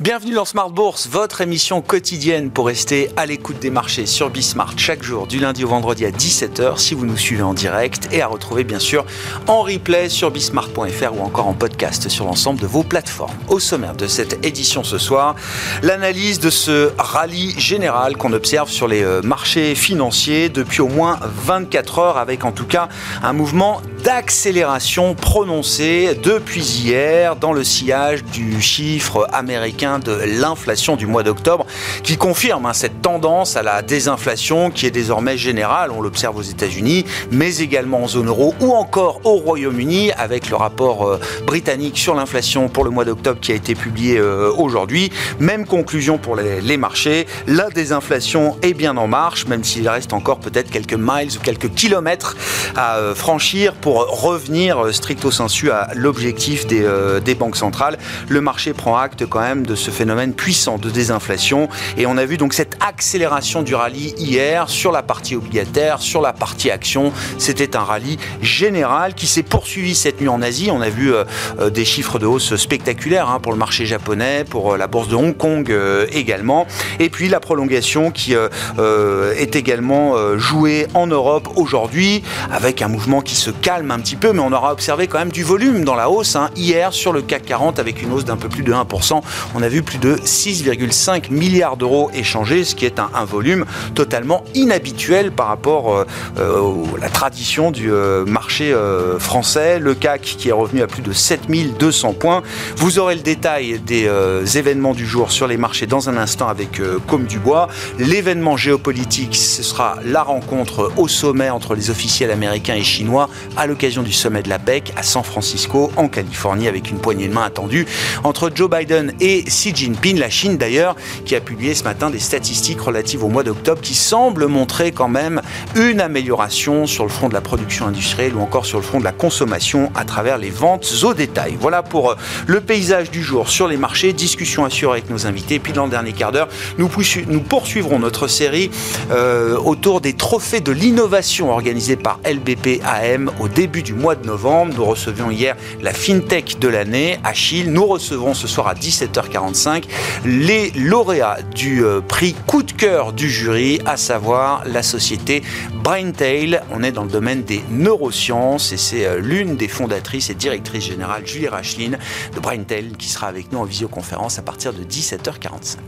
Bienvenue dans Smart Bourse, votre émission quotidienne pour rester à l'écoute des marchés sur Bismart chaque jour du lundi au vendredi à 17h si vous nous suivez en direct et à retrouver bien sûr en replay sur bismart.fr ou encore en podcast sur l'ensemble de vos plateformes. Au sommaire de cette édition ce soir, l'analyse de ce rallye général qu'on observe sur les euh, marchés financiers depuis au moins 24 heures avec en tout cas un mouvement d'accélération prononcé depuis hier dans le sillage du chiffre américain de l'inflation du mois d'octobre, qui confirme hein, cette tendance à la désinflation qui est désormais générale, on l'observe aux États-Unis, mais également en zone euro ou encore au Royaume-Uni, avec le rapport euh, britannique sur l'inflation pour le mois d'octobre qui a été publié euh, aujourd'hui. Même conclusion pour les, marchés, la désinflation est bien en marche, même s'il reste encore peut-être quelques miles ou quelques kilomètres à euh, franchir revenir stricto sensu à l'objectif des, des banques centrales. Le marché prend acte quand même de ce phénomène puissant de désinflation. Et on a vu donc cette accélération du rallye hier sur la partie obligataire, sur la partie action. C'était un rallye général qui s'est poursuivi cette nuit en Asie. On a vu euh, euh, des chiffres de hausse spectaculaires hein, pour le marché japonais, pour euh, la bourse de Hong Kong également. Et puis la prolongation qui est également jouée en Europe aujourd'hui avec un mouvement qui se calme un petit peu, mais on aura observé quand même du volume dans la hausse hein, hier sur le CAC 40 avec une hausse d'un peu plus de 1%. On a vu plus de 6,5 milliards d'euros échangés, ce qui est un, volume totalement inhabituel par rapport euh, euh, à la tradition du euh, marché français. Le CAC qui est revenu à plus de 7200 points. Vous aurez le détail des événements du jour sur les marchés dans un instant avec Comme Dubois. L'événement géopolitique, ce sera la rencontre au sommet entre les officiels américains et chinois à l'occasion du sommet de la PEC à San Francisco, en Californie, avec une poignée de main attendue entre Joe Biden et Xi Jinping, la Chine d'ailleurs, qui a publié ce matin des statistiques relatives au mois d'octobre qui semblent montrer quand même une amélioration sur le front de la production industrielle ou encore sur le front de la consommation à travers les ventes au détail. Voilà pour euh, le paysage du jour sur les marchés. Discussion assurée avec nos invités. Puis dans le dernier quart d'heure, nous, poursuivrons notre série euh, autour des trophées de l'innovation organisés par LBP AM au début du mois de novembre. Nous recevions hier la FinTech de l'année, Achille. Nous recevrons ce soir à 17h40 les lauréats du euh, prix coup de cœur du jury, à savoir la société Braintail. On est dans le domaine des neurosciences et c'est euh, l'une des fondatrices et directrices générales, Julie Racheline, de Braintail, qui sera avec nous en visioconférence à partir de 17h45.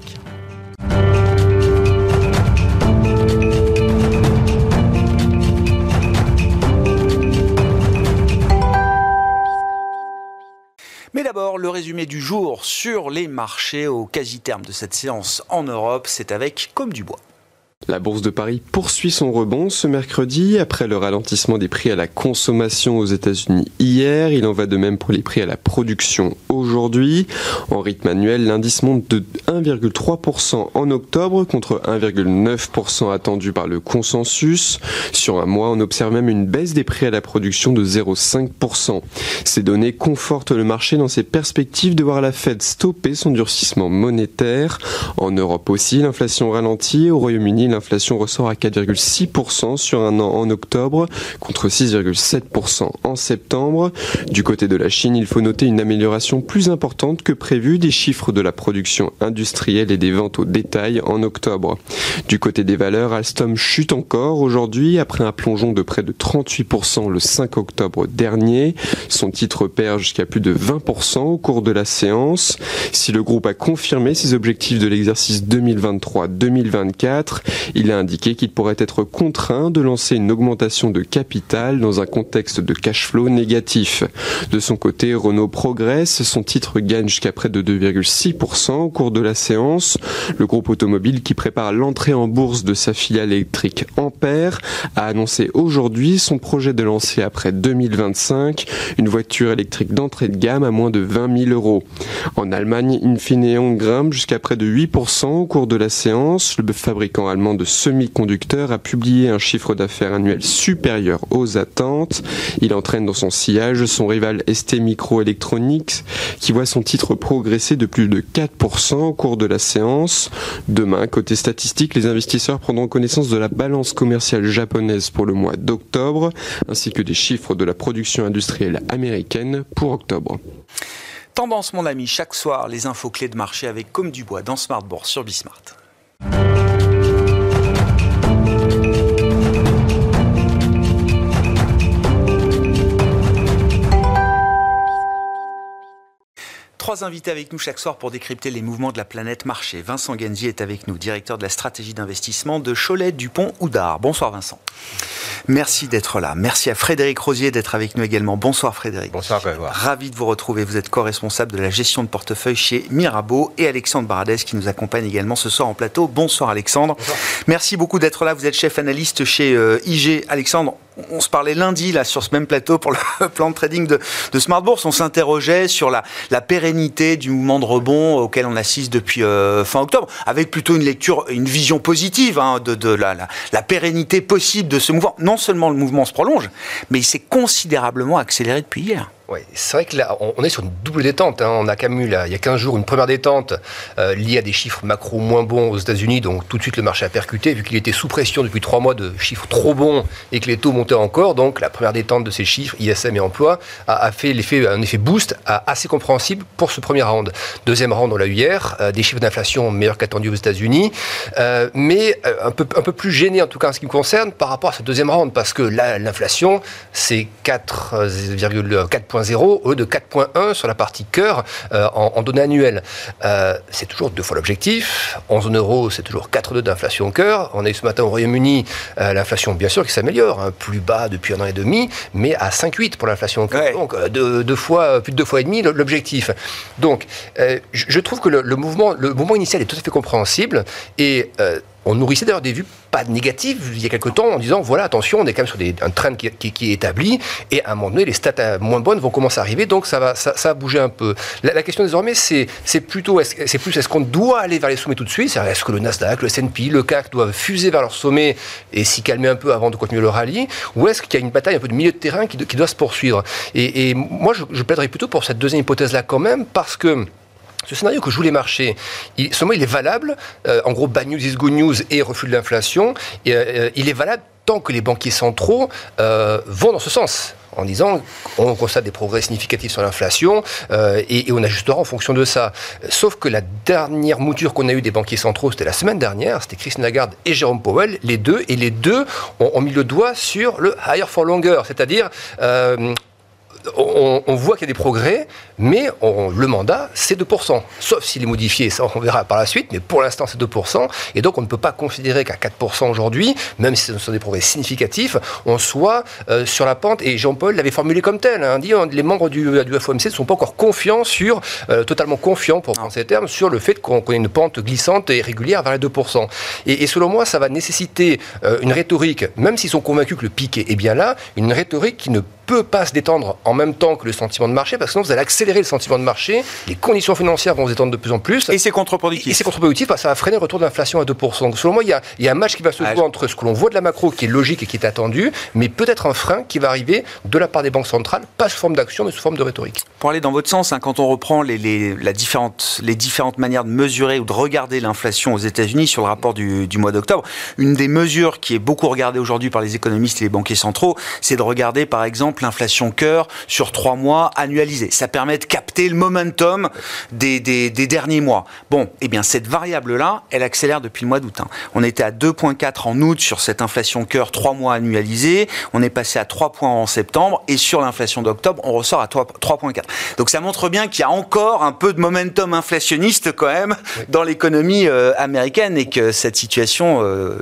Le résumé du jour sur les marchés au quasi-terme de cette séance en Europe, c'est avec Comme du Bois. La bourse de Paris poursuit son rebond ce mercredi après le ralentissement des prix à la consommation aux États-Unis hier. Il en va de même pour les prix à la production aujourd'hui. En rythme annuel, l'indice monte de 1,3% en octobre contre 1,9% attendu par le consensus. Sur un mois, on observe même une baisse des prix à la production de 0,5%. Ces données confortent le marché dans ses perspectives de voir la Fed stopper son durcissement monétaire. En Europe aussi, l'inflation ralentit. Au Royaume-Uni, l'inflation ressort à 4,6% sur un an en octobre contre 6,7% en septembre. Du côté de la Chine, il faut noter une amélioration plus importante que prévu des chiffres de la production industrielle et des ventes au détail en octobre. Du côté des valeurs, Alstom chute encore aujourd'hui après un plongeon de près de 38% le 5 octobre dernier. Son titre perd jusqu'à plus de 20% au cours de la séance. Si le groupe a confirmé ses objectifs de l'exercice 2023-2024, il a indiqué qu'il pourrait être contraint de lancer une augmentation de capital dans un contexte de cash flow négatif. De son côté, Renault progresse, son titre gagne jusqu'à près de 2,6% au cours de la séance. Le groupe automobile qui prépare l'entrée en bourse de sa filiale électrique Ampère a annoncé aujourd'hui son projet de lancer après 2025 une voiture électrique d'entrée de gamme à moins de 20 000 euros. En Allemagne, Infineon grimpe jusqu'à près de 8% au cours de la séance. Le fabricant allemand de semi-conducteurs a publié un chiffre d'affaires annuel supérieur aux attentes. Il entraîne dans son sillage son rival ST Microelectronics qui voit son titre progresser de plus de 4% au cours de la séance. Demain, côté statistique, les investisseurs prendront connaissance de la balance commerciale japonaise pour le mois d'octobre ainsi que des chiffres de la production industrielle américaine pour octobre. Tendance, mon ami, chaque soir, les infos clés de marché avec Comme du Bois dans Smart Bourse sur Bismart. Trois invités avec nous chaque soir pour décrypter les mouvements de la planète marché. Vincent Genzi est avec nous, directeur de la stratégie d'investissement de Cholet Dupont Houdard. Bonsoir Vincent. Merci d'être là. Merci à Frédéric Rosier d'être avec nous également. Bonsoir Frédéric. Bonsoir Ravi de vous retrouver. Vous êtes co-responsable de la gestion de portefeuille chez Mirabeau et Alexandre Baradès qui nous accompagne également ce soir en plateau. Bonsoir Alexandre. Merci beaucoup d'être là. Vous êtes chef analyste chez euh, IG. Alexandre, on se parlait lundi là sur ce même plateau pour le plan de trading de, Smart Bourse. On s'interrogeait sur la, pérennité du mouvement de rebond auquel on assiste depuis euh, fin octobre, avec plutôt une lecture, une vision positive hein, de, la, pérennité possible de ce mouvement. Non seulement le mouvement se prolonge, mais il s'est considérablement accéléré depuis hier. C'est vrai que là, on est sur une double détente. Hein. On a quand il y a 15 jours, une première détente euh, liée à des chiffres macro moins bons aux États-Unis. Donc tout de suite, le marché a percuté, vu qu'il était sous pression depuis trois mois de chiffres trop bons et que les taux montaient encore. Donc la première détente de ces chiffres, ISM et emploi, a, fait un effet boost assez compréhensible pour ce premier round. Deuxième round, on l'a eu hier, euh, des chiffres d'inflation meilleurs qu'attendus aux États-Unis, euh, mais un, peu, plus gêné en tout cas en ce qui me concerne par rapport à ce deuxième round, parce que là, l'inflation, c'est 4,4 points 0 eux de 4,1 sur la partie cœur euh, en, données annuelles. Euh, c'est toujours deux fois l'objectif. En zone euro, c'est toujours 4,2 d'inflation cœur. On a eu ce matin au Royaume-Uni euh, l'inflation, bien sûr, qui s'améliore, hein, plus bas depuis un an et demi, mais à 5,8 pour l'inflation cœur. Donc, deux, fois, plus de deux fois et demi l'objectif. Donc, je, trouve que le, mouvement, le mouvement initial est tout à fait compréhensible et on nourrissait d'ailleurs des vues pas négatives il y a quelque temps en disant voilà attention on est quand même sur un trend qui, est établi et à un moment donné les stats moins bonnes vont commencer à arriver donc ça va ça, ça un peu. La, question désormais c'est c'est plutôt c'est plus est-ce qu'on doit aller vers les sommets tout de suite? Est-ce que le Nasdaq le S&P le CAC doivent fuser vers leur sommet et s'y calmer un peu avant de continuer le rallye? Ou est-ce qu'il y a une bataille un peu de milieu de terrain qui, doit se poursuivre? Et, moi je, je plaiderais plutôt pour cette deuxième hypothèse là quand même parce que ce scénario que jouent les marchés, il, seulement il est valable, euh, en gros bad news is good news et refus de l'inflation, euh, il est valable tant que les banquiers centraux euh, vont dans ce sens en disant on constate des progrès significatifs sur l'inflation et, on ajustera en fonction de ça. Sauf que la dernière mouture qu'on a eue des banquiers centraux, c'était la semaine dernière, c'était Christine Lagarde et Jérôme Powell, les deux, et les deux ont, mis le doigt sur le higher for longer, c'est-à-dire on, voit qu'il y a des progrès, mais le mandat, c'est 2%. Sauf s'il est modifié, ça on verra par la suite, mais pour l'instant c'est 2%. Et donc on ne peut pas considérer qu'à 4% aujourd'hui, même si ce sont des progrès significatifs, on soit euh, sur la pente. Et Jean-Paul l'avait formulé comme tel. Hein, dit, les membres du, FOMC ne sont pas encore confiants sur, euh, totalement confiants pour prendre ces termes, sur le fait qu'on ait une pente glissante et régulière vers les 2%. Et, selon moi, ça va nécessiter euh, une rhétorique, même s'ils sont convaincus que le pic est bien là, une rhétorique qui ne peut pas se détendre en même temps que le sentiment de marché, parce que sinon vous allez accélérer le sentiment de marché, les conditions financières vont se détendre de plus en plus. Et c'est contre-productif. Et c'est contre-productif parce que ça va freiner le retour de l'inflation à 2%. Donc selon moi, il y, a, il y a un match qui va se ah, jouer entre ce que l'on voit de la macro, qui est logique et qui est attendu, mais peut-être un frein qui va arriver de la part des banques centrales, pas sous forme d'action, mais sous forme de rhétorique. Pour aller dans votre sens, hein, quand on reprend les, les, la différente, les différentes manières de mesurer ou de regarder l'inflation aux États-Unis sur le rapport du, du mois d'octobre, une des mesures qui est beaucoup regardée aujourd'hui par les économistes et les banquiers centraux, c'est de regarder par exemple l'inflation cœur sur trois mois annualisés. Ça permet de capter le momentum des, derniers mois. Bon, eh bien cette variable-là, elle accélère depuis le mois d'août. Hein. On était à 2,4 en août sur cette inflation cœur trois mois annualisée. On est passé à 3 points en septembre et sur l'inflation d'octobre, on ressort à 3,4. Donc ça montre bien qu'il y a encore un peu de momentum inflationniste quand même dans l'économie euh, américaine et que cette situation euh,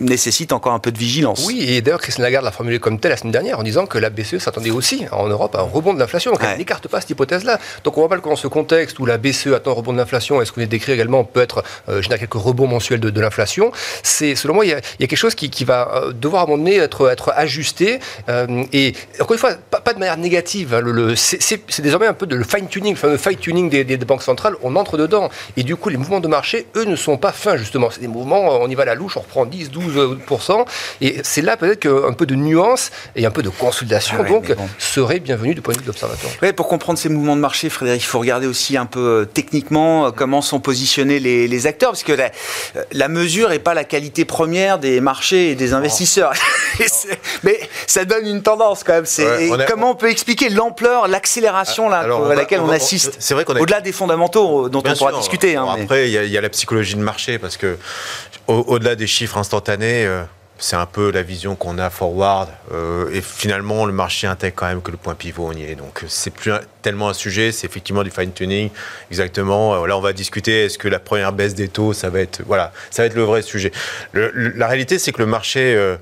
nécessite encore un peu de vigilance. Oui, et d'ailleurs Christine Lagarde l'a formulé comme tel la semaine dernière en disant que la BCE s'attendait aussi en Europe un rebond de l'inflation. Donc, elle n'écarte pas cette hypothèse-là. Donc, on voit pas que dans ce contexte où la BCE attend un rebond de l'inflation, est-ce qu'on est décrit également peut être euh, générer quelques rebonds mensuels de, l'inflation? C'est, selon moi, il y, a, quelque chose qui, va euh, devoir à un moment donné être, être ajusté. Euh, et encore une fois, pas, de manière négative. Hein. le, c'est, désormais un peu de le fine-tuning, le fameux fine-tuning des, banques centrales. On entre dedans. Et du coup, les mouvements de marché, eux, ne sont pas fins, justement. C'est des mouvements, on y va à la louche, on reprend 10, 12%. Et c'est là peut-être qu'un peu de nuance et un peu de consolidation informations donc seraient bienvenues du point de vue de l'observatoire. Ouais, pour comprendre ces mouvements de marché, Frédéric, il faut regarder aussi un peu euh, techniquement euh, comment sont positionnés les, acteurs, parce que la, la mesure n'est pas la qualité première des marchés et des investisseurs. mais ça donne une tendance quand même. Comment on peut expliquer l'ampleur, l'accélération là, à laquelle on, assiste. C'est vrai qu'on au-delà des fondamentaux dont on pourra discuter. Hein, après, il y, a la psychologie de marché parce que au-delà des chiffres instantanés. Euh, c'est un peu la vision qu'on a forward. Euh, et finalement, le marché intègre quand même que le point pivot, on y est. Donc, c'est plus tellement un sujet, c'est effectivement du fine-tuning. Exactement. Euh, là, on va discuter, est-ce que la première baisse des taux, ça va être, voilà, ça va être le vrai sujet. la réalité, c'est que le marché,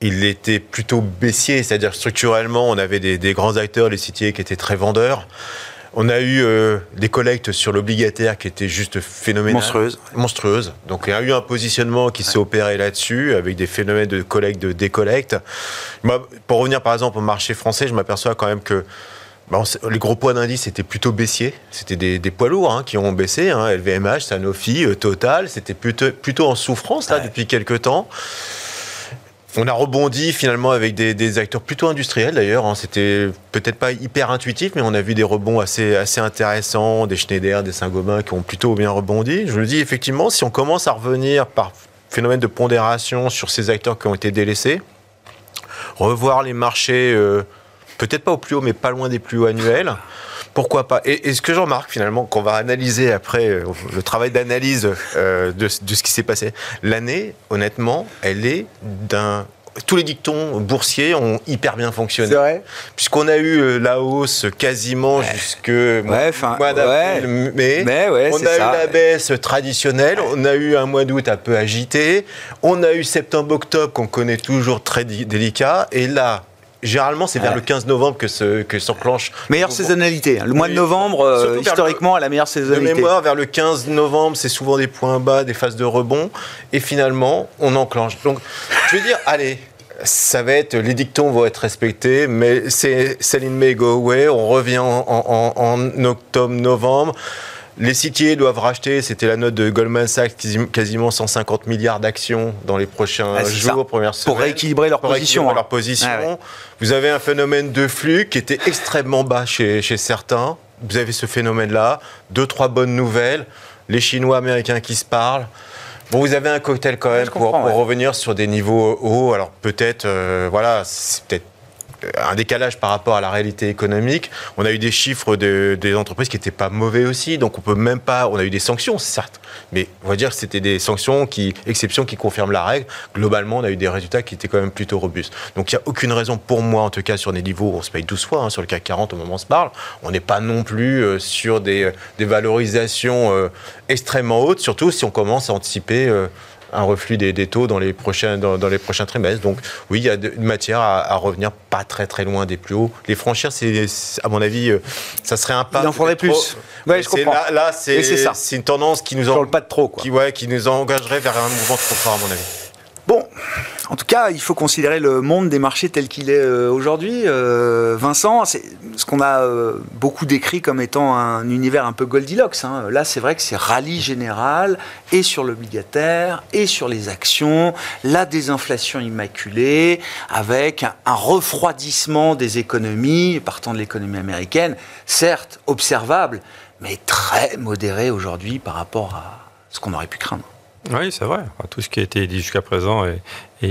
il était plutôt baissier, c'est-à-dire structurellement, on avait des, des, grands acteurs, les citiers qui étaient très vendeurs. On a eu euh, des collectes sur l'obligataire qui étaient juste phénoménales. Monstrueuses. Monstrueuses. Donc il y a eu un positionnement qui s'est opéré là-dessus, avec des phénomènes de collecte, de décollecte. pour revenir par exemple au marché français, je m'aperçois quand même que bah, les gros poids d'indice étaient plutôt baissiers. C'était des, poids lourds hein, qui ont baissé. Hein, LVMH, Sanofi, euh, Total. C'était plutôt, plutôt en souffrance là depuis quelques temps. On a rebondi finalement avec des, acteurs plutôt industriels d'ailleurs. Hein. C'était peut-être pas hyper intuitif, mais on a vu des rebonds assez, intéressants, des Schneider, des Saint-Gobain qui ont plutôt bien rebondi. Je me dis effectivement, si on commence à revenir par phénomène de pondération sur ces acteurs qui ont été délaissés, revoir les marchés, euh, peut-être pas au plus haut, mais pas loin des plus hauts annuels pourquoi pas et, ce que je remarque finalement, qu'on va analyser après euh, le travail d'analyse euh, de, ce qui s'est passé, l'année, honnêtement, elle est d'un tous les dictons boursiers ont hyper bien fonctionné. C'est vrai? Puisqu'on a eu euh, la hausse quasiment jusque mois d'avril, mais, on a eu la baisse traditionnelle, on a eu un mois d'août un peu agité, on a eu septembre-octobre qu'on connaît toujours très délicat, et là, Généralement, c'est vers le 15 novembre que, se, que s'enclenche. Meilleure saisonnalité. Le mois de novembre, euh, historiquement, a la meilleure saisonnalité. De mémoire, vers le 15 novembre, c'est souvent des points bas, des phases de rebond. Et finalement, on enclenche. Donc, je veux dire, allez, ça va être, les dictons vont être respectés, mais c'est Selling May Go Away. On revient en, en octobre, novembre. Les citiers doivent racheter, c'était la note de Goldman Sachs, quasiment 150 milliards d'actions dans les prochains ah, jours, premières semaines. Pour rééquilibrer leur position. Hein. leur position. Ah Vous avez un phénomène de flux qui était extrêmement bas chez, chez certains. Vous avez ce phénomène-là. Deux, trois bonnes nouvelles. Les Chinois américains qui se parlent. Bon, vous avez un cocktail quand même pour, revenir sur des niveaux hauts. Alors peut-être, euh, voilà, c'est peut-être un décalage par rapport à la réalité économique. On a eu des chiffres des entreprises qui n'étaient pas mauvais aussi, donc on peut même pas. On a eu des sanctions, certes, mais on va dire que c'était des sanctions qui, exceptions qui confirment la règle. Globalement, on a eu des résultats qui étaient quand même plutôt robustes. Donc il n'y a aucune raison pour moi, en tout cas sur des niveaux, où on se paye 12 fois, hein, sur le CAC 40 au moment où on se parle. On n'est pas non plus euh, sur des, valorisations euh, extrêmement hautes, surtout si on commence à anticiper. Euh, un reflux des, taux dans les, prochains, dans, les prochains trimestres. Donc oui, il y a une matière à, revenir pas très très loin des plus hauts. Les franchir, c'est à mon avis, euh, ça serait un pas. Il en faudrait plus. Ouais, je comprends. Là, là c'est une tendance qui nous en, pas de trop, Qui, ouais, qui nous engagerait vers un mouvement trop fort, à mon avis. Bon, en tout cas, il faut considérer le monde des marchés tel qu'il est euh, aujourd'hui. Euh, Vincent, c'est ce qu'on a euh, beaucoup décrit comme étant un univers un peu Goldilocks. Hein. Là, c'est vrai que c'est rallye général, et sur l'obligataire, et sur les actions, la désinflation immaculée, avec un refroidissement des économies, partant de l'économie américaine, certes observable, mais très modéré aujourd'hui par rapport à ce qu'on aurait pu craindre. Oui, c'est vrai. Tout ce qui a été dit jusqu'à présent est,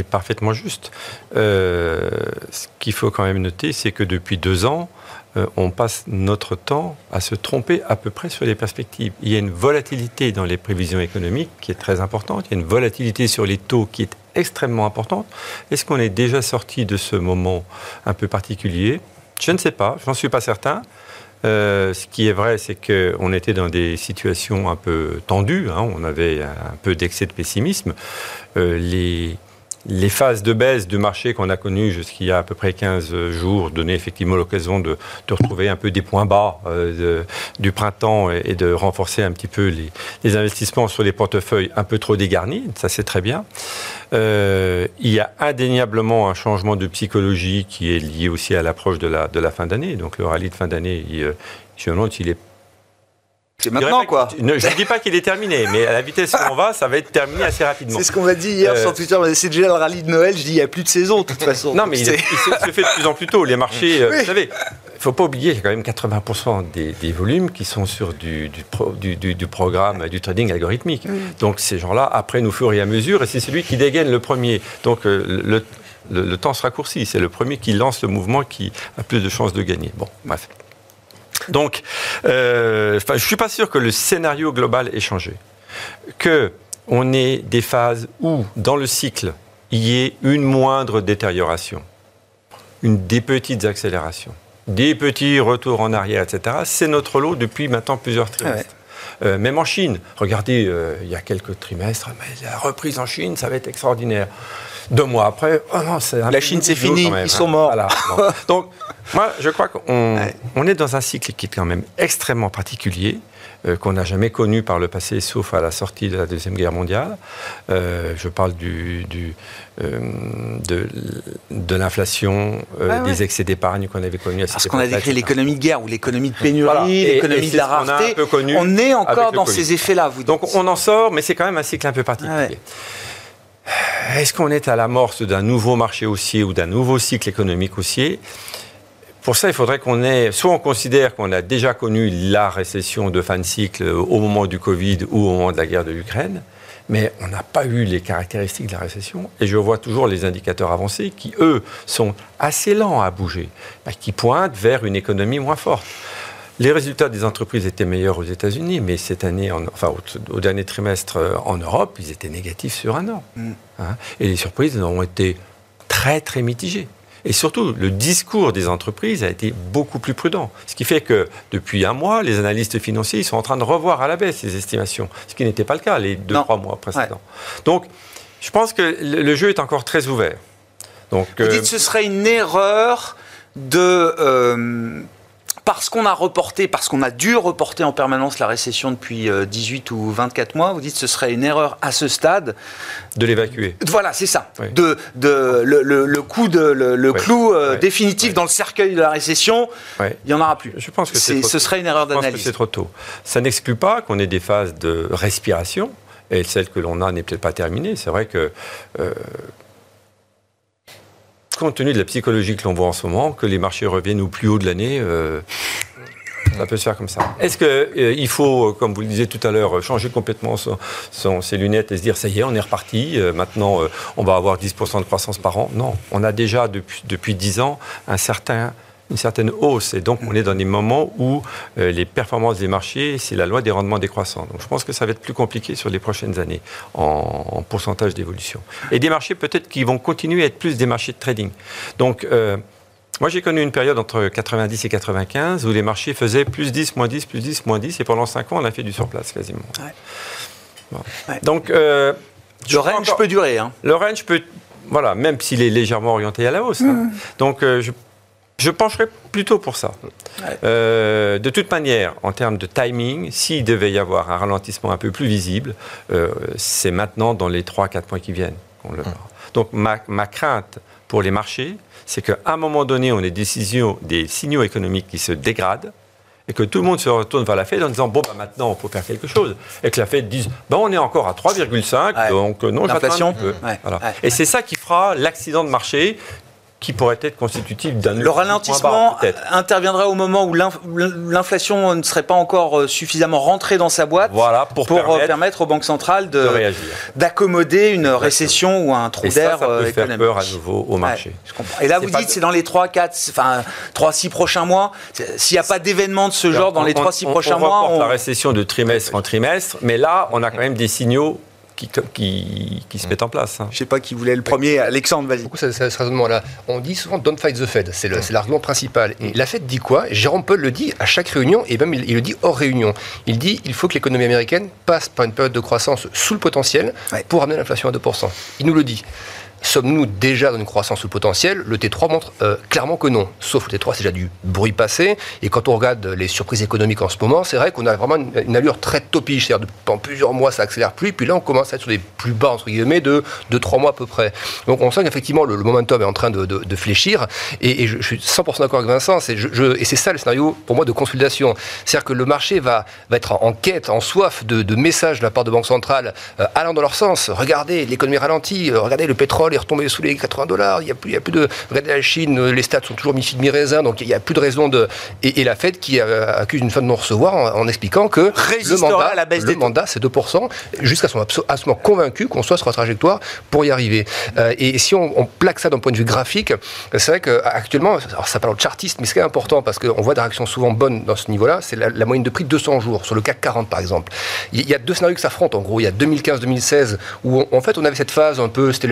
parfaitement juste. Euh, ce qu'il faut quand même noter, c'est que depuis deux ans, euh, on passe notre temps à se tromper à peu près sur les perspectives. Il y a une volatilité dans les prévisions économiques qui est très importante. Il y a une volatilité sur les taux qui est extrêmement importante. Est-ce qu'on est déjà sorti de ce moment un peu particulier? Je ne sais pas, je n'en suis pas certain. Euh, ce qui est vrai, c'est qu'on était dans des situations un peu tendues. Hein. on avait un peu d'excès de pessimisme. Les les phases de baisse du marché qu'on a connues jusqu'il y a à peu près 15 jours donnaient effectivement l'occasion de, retrouver un peu des points bas euh, du printemps et, de renforcer un petit peu les, investissements sur les portefeuilles un peu trop dégarnis. Ça, c'est très bien. Euh, il y a indéniablement un changement de psychologie qui est lié aussi à l'approche de la, de la fin d'année. Donc le rallye de fin d'année, je me demande s'il est C'est maintenant, quoi. je ne dis pas qu'il est terminé, mais à la vitesse où on va, ça va être terminé assez rapidement. C'est ce qu'on m'a dit hier Euh, sur Twitter. C'est déjà le rallye de Noël. Je dis, il n'y a plus de saison, de toute façon. Non, mais il, se, fait de plus en plus tôt. Les marchés, euh, Oui. vous savez, il ne faut pas oublier, il y a quand même 80% des, des volumes qui sont sur du, du, pro- du- du- du programme, du trading algorithmique. Donc ces gens-là, après, nous fur et à mesure, et c'est celui qui dégaine le premier. Donc euh, le, le- le temps se raccourcit. C'est le premier qui lance le mouvement qui a plus de chances de gagner. Bon, bref. Donc, euh, je ne suis pas sûr que le scénario global ait changé. Que on ait des phases où, dans le cycle, il y ait une moindre détérioration, une, des petites accélérations, des petits retours en arrière, etc. C'est notre lot depuis maintenant plusieurs trimestres. Euh, même en Chine, regardez, euh, il y a quelques trimestres, mais la reprise en Chine, ça va être extraordinaire. Deux mois après, oh non, c'est La Chine, c'est fini, même, ils hein. sont morts. Voilà. Donc, moi, je crois qu'on Ouais. on est dans un cycle qui est quand même extrêmement particulier, euh, qu'on n'a jamais connu par le passé, sauf à la sortie de la Deuxième Guerre mondiale. Euh, je parle du, du, euh, de, de l'inflation, Ouais, des excès d'épargne qu'on avait connus à cette Parce qu'on a décrit l'économie de guerre ou l'économie de pénurie, Voilà. L'économie de la rareté. on est encore dans ces effets-là, vous dites. Donc on en sort, mais c'est quand même un cycle un peu particulier. Ah ouais. Est-ce qu'on est à l'amorce d'un nouveau marché haussier ou d'un nouveau cycle économique haussier? Pour ça, il faudrait qu'on ait, soit on considère qu'on a déjà connu la récession de fin de cycle au moment du Covid ou au moment de la guerre de l'Ukraine, mais on n'a pas eu les caractéristiques de la récession. Et je vois toujours les indicateurs avancés qui, eux, sont assez lents à bouger, bah, qui pointent vers une économie moins forte. Les résultats des entreprises étaient meilleurs aux États-Unis, mais cette année, en- enfin au, au dernier trimestre euh, en Europe, ils étaient négatifs sur un an. Mm. Hein. Et les surprises ont été très très mitigées. Et surtout, le discours des entreprises a été beaucoup plus prudent. Ce qui fait que depuis un mois, les analystes financiers ils sont en train de revoir à la baisse les estimations, ce qui n'était pas le cas les deux, Non. trois mois précédents. Donc, je pense que le, le jeu est encore très ouvert. Donc, Vous euh, dites que ce serait une erreur de. euh, parce qu'on a reporté, parce qu'on a dû reporter en permanence la récession depuis euh, 18 ou 24 mois, vous dites que ce serait une erreur à ce stade. de l'évacuer. Voilà, c'est ça. Oui. De, de, le, le, le coup de, le, clou euh, définitif dans le cercueil de la récession, il n'y en aura plus. Je pense que c'est ce serait une erreur d'analyse. c'est trop tôt. Ça n'exclut pas qu'on ait des phases de respiration, et celle que l'on a n'est peut-être pas terminée. C'est vrai que, euh, compte tenu de la psychologie que l'on voit en ce moment, que les marchés reviennent au plus haut de l'année, euh, ça peut se faire comme ça. Est-ce qu'il faut, euh, comme vous le disiez tout à l'heure, changer complètement ses lunettes et se dire ça y est, on est reparti, euh, maintenant euh, on va avoir 10% de croissance par an? Non, on a déjà depuis, depuis 10 ans un certain une certaine hausse. Et donc, on est dans des moments où euh, les performances des marchés, c'est la loi des rendements décroissants. Donc, je pense que ça va être plus compliqué sur les prochaines années en, en pourcentage d'évolution. Et des marchés peut-être qui vont continuer à être plus des marchés de trading. Donc, euh, moi, j'ai connu une période entre 90 et 95 où les marchés faisaient plus 10, moins 10, plus 10, moins 10. Et pendant 5 ans, on a fait du surplace quasiment. Ouais. Bon. Ouais. Donc, euh, je Le range encore- peut durer. Hein. le range peut, voilà, même s'il est légèrement orienté à la hausse. hein. Donc, euh, je, je pencherais plutôt pour ça. Ouais. Euh, de toute manière, en termes de timing, s'il devait y avoir un ralentissement un peu plus visible, euh, c'est maintenant dans les 3-4 mois qui viennent qu'on le verra. Donc, ma, ma crainte pour les marchés, c'est qu'à un moment donné, on ait des, décisions, des signaux économiques qui se dégradent et que tout le monde se retourne vers la Fed en disant bon bah maintenant on peut faire quelque chose et que la Fed dise ben on est encore à 3,5 Ouais. donc euh, non L'inflation. Ouais. Voilà. Ouais. Et c'est ça qui fera l'accident de marché qui pourrait être constitutif d'un Le ralentissement peut-être. interviendra au moment où l'inf- l'inflation ne serait pas encore euh, suffisamment rentrée dans sa boîte Voilà pour, pour euh, permettre, permettre aux banques centrales d'accommoder une récession ou un trou ça, d'air ça peut euh, faire économique. peur à nouveau au marché. Ouais, je comprends. Et là, vous dites, de- c'est dans les 3, 4, enfin, 3, 6 prochains mois. S'il n'y a pas d'événement de ce genre dans les On- 3, 6 on- prochains on mois, on- la récession de trimestre en trimestre, mais là, on a quand même des signaux qui, qui, qui se mettent en place. hein. je sais pas qui voulait le premier. Alexandre, vas-y. Beaucoup ça, ça- ce raisonnement-là. On dit souvent don't fight the Fed, c'est l'argument principal. Et la Fed dit quoi? Jérôme Paul le dit à chaque réunion, et même il, il le dit hors réunion. Il dit il faut que l'économie américaine passe par une période de croissance sous le potentiel Ouais. pour amener l'inflation à 2%. Il nous le dit. Sommes-nous déjà dans une croissance sous potentiel? Le T3 montre euh, clairement que non. Sauf le T3, c'est déjà du bruit passé. Et quand on regarde les surprises économiques en ce moment, c'est vrai qu'on a vraiment une, allure très topiche. C'est-à-dire pendant plusieurs mois, ça accélère plus. Puis là, on commence à être sur des plus bas, entre guillemets, de, de 3 mois à peu près. Donc on sent qu'effectivement, le, momentum est en train de, fléchir. Et, je, suis 100% d'accord avec Vincent. Je, et c'est ça le scénario, pour moi, de consolidation. C'est-à-dire que le marché va, va être en, quête, en soif de, messages de la part de banques centrales euh, allant dans leur sens. Regardez, l'économie ralentit. Euh, regardez, le pétrole est retombé sous les 80 dollars. Il n'y a, plus, il y a plus de. Regardez la Chine, euh, les stats sont toujours mi de mi-raisin, donc il n'y a plus de raison de. Et, la Fed qui accuse une fin de non-recevoir en, expliquant que le mandat, à la baisse le mandat c'est 2%, jusqu'à son absolument convaincu qu'on soit sur la trajectoire pour y arriver. et si on, plaque ça d'un point de vue graphique, c'est vrai qu'actuellement, alors ça parle de chartiste, mais c'est important parce qu'on voit des réactions souvent bonnes dans ce niveau-là, c'est la, la, moyenne de prix de 200 jours, sur le CAC 40 par exemple. Il y a deux scénarios qui s'affrontent en gros. Il y a 2015-2016 où en fait on avait cette phase un peu, c'était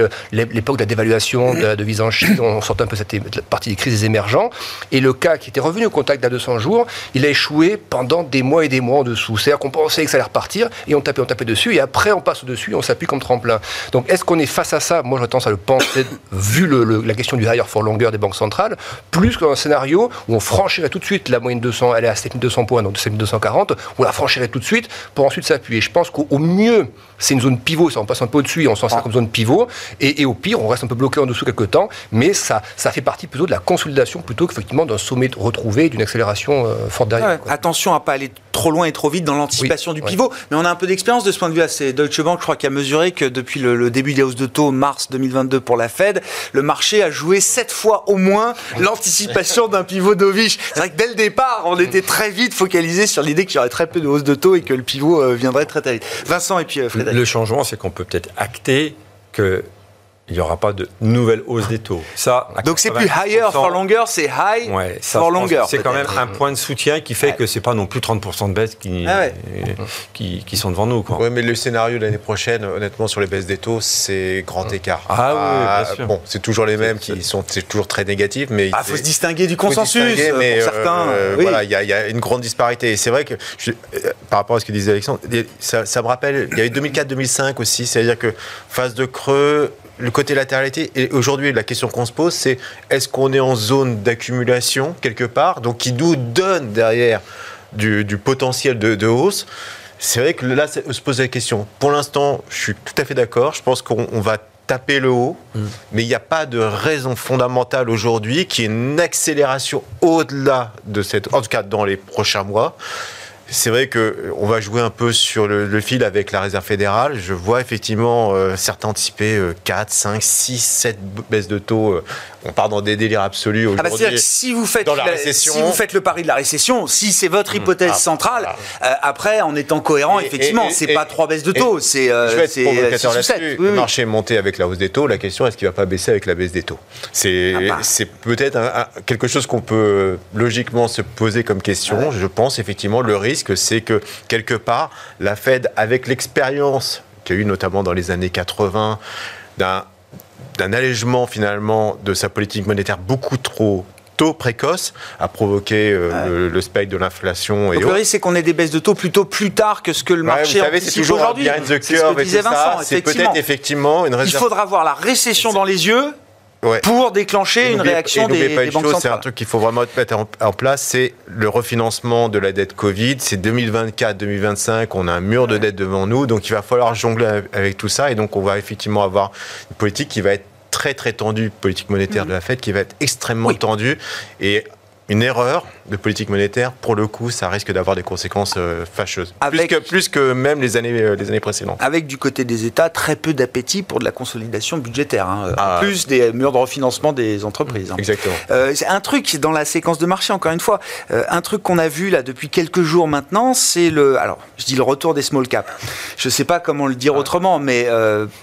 l'époque de la dévaluation de la devise en Chine, on sortait un peu cette partie des crises émergents. Et le cas qui était revenu au contact d'à 200 jours, il a échoué pendant des mois et des mois en dessous. C'est-à-dire qu'on pensait que ça allait repartir et on tapait, on tapait dessus et après on passe au-dessus et on s'appuie comme tremplin. Donc est-ce qu'on est face à ça? Moi j'ai tendance à le penser, vu la question du higher for longer des banques centrales, plus qu'un scénario où on franchirait tout de suite la moyenne 200, elle est à 7200 points, donc 7240, on la franchirait tout de suite pour ensuite s'appuyer. Je pense qu'au mieux, c'est une zone pivot, ça on passe un peu au-dessus et on s'en sert ah. comme zone pivot. Et, au pire, on reste un peu bloqué en dessous quelques temps, mais ça, ça fait partie plutôt de la consolidation plutôt qu'effectivement d'un sommet retrouvé, d'une accélération euh, forte derrière. attention à pas aller trop loin et trop vite dans l'anticipation du pivot, mais on a un peu d'expérience de ce point de vue-là. C'est Deutsche Bank, je crois, qui a mesuré que depuis le, début des hausses de taux, mars 2022 pour la Fed, le marché a joué sept fois au moins l'anticipation d'un pivot dovish. C'est vrai que dès le départ, on était très vite focalisé sur l'idée qu'il y aurait très peu de hausses de taux et que le pivot euh, viendrait très très vite. Vincent et puis euh, Frédéric. Le changement, c'est qu'on peut peut-être acter que il n'y aura pas de nouvelle hausse des taux. Ça, Donc c'est plus higher for longer, c'est high for longer. C'est quand même un point de soutien qui fait que c'est pas non plus 30% de baisse qui, ah qui, qui, sont devant nous. Oui, mais le scénario de l'année prochaine, honnêtement, sur les baisses des taux, c'est grand écart. Ah, oui, bien ah, sûr. Bon, c'est toujours les mêmes qui sont toujours très négatifs, mais il ah, faut se distinguer du consensus. mais pour certains, euh, voilà, il y, y, a une grande disparité. Et c'est vrai que euh, par rapport à ce que disait Alexandre, ça, ça me rappelle, il y a eu 2004-2005 aussi, c'est-à-dire que phase de creux le côté latéralité, et aujourd'hui la question qu'on se pose, c'est est-ce qu'on est en zone d'accumulation quelque part, donc qui nous donne derrière du, potentiel de, hausse? C'est vrai que là, se pose la question. Pour l'instant, je suis tout à fait d'accord, je pense qu'on va taper le haut, mm. mais il n'y a pas de raison fondamentale aujourd'hui qui est une accélération au-delà de cette, en tout cas dans les prochains mois c'est vrai qu'on va jouer un peu sur le, fil avec la réserve fédérale. Je vois effectivement euh, certains anticiper 4, 5, 6, 7 baisses de taux euh, on part dans des délires absolus ah bah, aujourd'hui. si vous faites si vous faites le pari de la récession, si c'est votre mmh. hypothèse ah, centrale, euh, après en étant cohérent, effectivement, c'est pas trois baisses de taux, c'est euh, Le marché est monté avec la hausse des taux. La question est-ce qu'il va pas baisser avec la baisse des taux? C'est ah bah. c'est peut-être quelque chose qu'on peut logiquement se poser comme question. Je pense effectivement le risque, c'est que quelque part la Fed, avec l'expérience qu'il y a eu notamment dans les années 80 d'un d'un allègement finalement de sa politique monétaire beaucoup trop tôt précoce a provoqué euh, le, spectre de l'inflation. Le risque, c'est qu'on ait des baisses de taux plutôt plus tard que ce que le marché ouais, vous savez, c'est toujours aujourd'hui. C'est ce que disait Vincent. C'est peut-être effectivement une réserve. Il faudra voir la récession dans les yeux pour déclencher une réaction des, pas des banques C'est un truc qu'il faut vraiment mettre en, place, c'est le refinancement de la dette Covid. C'est 2024-2025, on a un mur de dette devant nous, donc il va falloir jongler avec tout ça, et donc on va effectivement avoir une politique qui va être très très tendue, politique monétaire de la Fed, qui va être extrêmement tendue, et une erreur de politique monétaire, pour le coup, ça risque d'avoir des conséquences euh, fâcheuses. plus, que, plus, que, même les années, euh, les années précédentes. Avec du côté des États, très peu d'appétit pour de la consolidation budgétaire. Hein. Ah. plus des murs de refinancement des entreprises. Hein. Exactement. Euh, un truc dans la séquence de marché, encore une fois, un truc qu'on a vu là depuis quelques jours maintenant, c'est le. Alors, je dis le retour des small caps. Je ne sais pas comment le dire ah. autrement, mais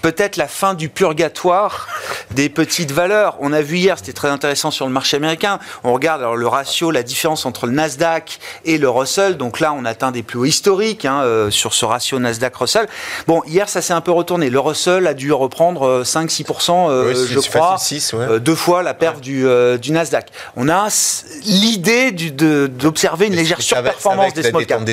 peut-être la fin du purgatoire des petites valeurs. On a vu hier, c'était très intéressant sur le marché américain. On regarde alors le ratio, la différence entre le Nasdaq et le Russell. Donc là, on atteint des plus hauts historiques hein, euh, sur ce ratio Nasdaq-Russell. Bon, hier, ça s'est un peu retourné. Le Russell a dû reprendre 5-6%, euh, Oui, je crois. ouais. Euh, deux fois la perte du, euh, du Nasdaq. On a l'idée d'observer une légère surperformance des small caps.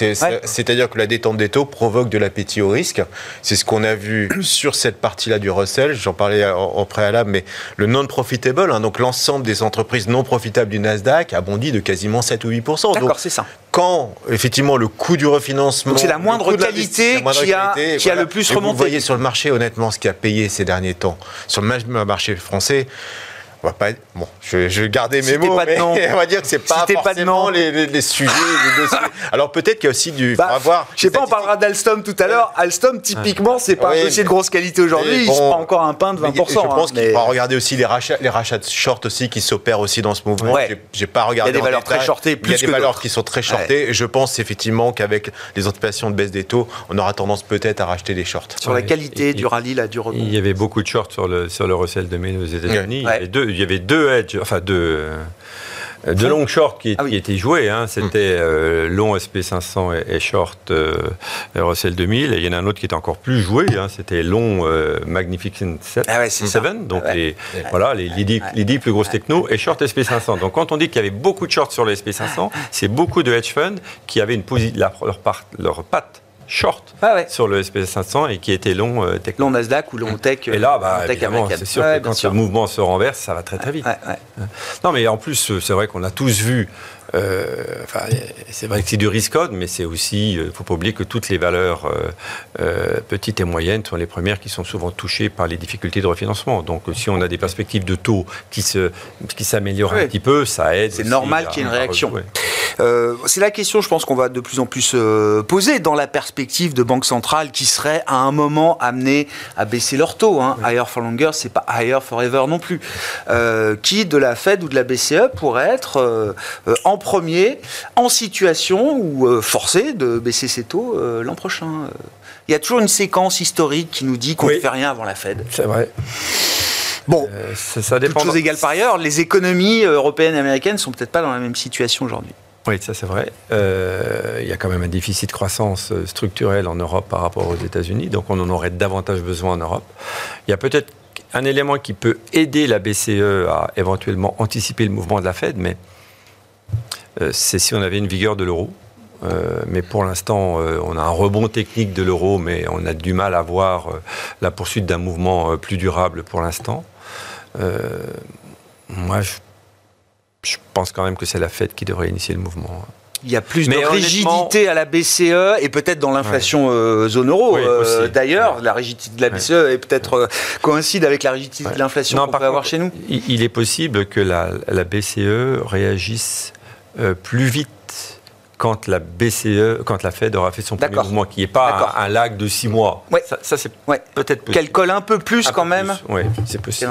Ouais. C'est-à-dire que la détente des taux provoque de l'appétit au risque. C'est ce qu'on a vu sur cette partie-là du Russell. J'en parlais en, en préalable, mais le non-profitable, hein, donc l'ensemble des entreprises non profitables du Nasdaq, a bondi de quasiment 7 ou 8 Donc, D'accord, c'est ça. quand effectivement le coût du refinancement, c'est la moindre qualité la moindre qui a- qualité, qui a le plus Et remonté. Vous voyez sur le marché, honnêtement, ce qui a payé ces derniers temps sur le ma- marché français. On va pas bon, je, je vais garder mes mots, pas de mais nom. on va dire que c'est pas de forcément nom. les, les- les sujets, les dossiers. Alors peut-être qu'il y a aussi du. Bah, on va voir. je sais pas, on parlera d'Alstom tout à l'heure. Alstom, typiquement, c'est pas Oui, un dossier de grosse qualité aujourd'hui. mais Il bon, se prend encore un pain de 20%. Mais Je pense hein, qu'il mais faut regarder aussi les rachats, les rachats de short aussi qui s'opèrent aussi dans ce mouvement. Ouais. J'ai- pas regardé. Il y a des valeurs détail. très shortées, Il y a des que valeurs qui sont très shortées. Et je pense effectivement qu'avec les anticipations de baisse des taux, on aura tendance peut-être à racheter des shorts. sur la qualité du rallye, là, du rebond. Il y avait beaucoup de shorts sur le, sur le Russell 2000 aux États-Unis. Ouais. Il, y avait deux, il y avait deux hedges, enfin deux, euh, deux longs shorts qui, Ah oui. qui étaient joués. hein. C'était euh, long SP500 et, et short euh, Russell 2000. Et il y en a un autre qui était encore plus joué. hein. C'était long euh, Magnificent 7. Ah ouais, donc Ouais. les, voilà, les, plus grosses techno et short SP500. Donc quand on dit qu'il y avait beaucoup de shorts sur le SP500, c'est beaucoup de hedge funds qui avaient une part, leur patte short Ah ouais. sur le SP500 et qui étaient longs euh, techno. Long Nasdaq ou long tech. Et là, bah, long tech c'est sûr Ouais, que quand sûr. le mouvement se renverse, ça va très très vite. Non, mais en plus, euh, c'est vrai qu'on a tous vu. Euh, enfin, c'est vrai que c'est du risk on, mais c'est aussi, il ne faut pas oublier que toutes les valeurs euh, euh, petites et moyennes sont les premières qui sont souvent touchées par les difficultés de refinancement. Donc, euh, si on a des perspectives de taux qui se qui s'améliorent Oui. un petit peu, ça aide. C'est normal qu'il y ait une réaction. Euh, c'est la question, je pense qu'on va de plus en plus euh, poser dans la perspective de banques centrales qui seraient à un moment amenées à baisser leur taux. Hein. Higher for longer, c'est pas higher forever non plus. Euh, qui de la Fed ou de la BCE pourrait être euh, euh, en premier en situation ou euh, forcé de baisser ses taux euh, l'an prochain Euh, Il y a toujours une séquence historique qui nous dit qu'on ne fait rien avant la Fed. C'est vrai. Bon, Euh, ça, ça toutes dépend. choses égales par ailleurs, les économies européennes et américaines sont peut-être pas dans la même situation aujourd'hui. Oui, ça c'est vrai. Euh, il y a quand même un déficit de croissance structurel en Europe par rapport aux États-Unis, donc on en aurait davantage besoin en Europe. Il y a peut-être un élément qui peut aider la BCE à éventuellement anticiper le mouvement de la Fed, mais c'est si on avait une vigueur de l'euro. Euh, mais pour l'instant, euh, on a un rebond technique de l'euro, mais on a du mal à voir euh, la poursuite d'un mouvement euh, plus durable pour l'instant. Euh, moi, je, je pense quand même que c'est la Fed qui devrait initier le mouvement. Il y a plus Mais de rigidité à la BCE et peut-être dans l'inflation euh, zone euro. Oui, euh. D'ailleurs, la rigidité de la BCE est peut-être euh, coïncide avec la rigidité Ouais. de l'inflation qu'on peut avoir chez nous. Il, il est possible que la, la BCE réagisse euh, plus vite quand la BCE, quand la Fed aura fait son premier mouvement, qui n'est pas un, un lag de six mois. Ouais. Ça, ça, c'est Ouais. peut-être possible. Qu'elle colle un peu plus Un quand peu même. Oui, c'est possible.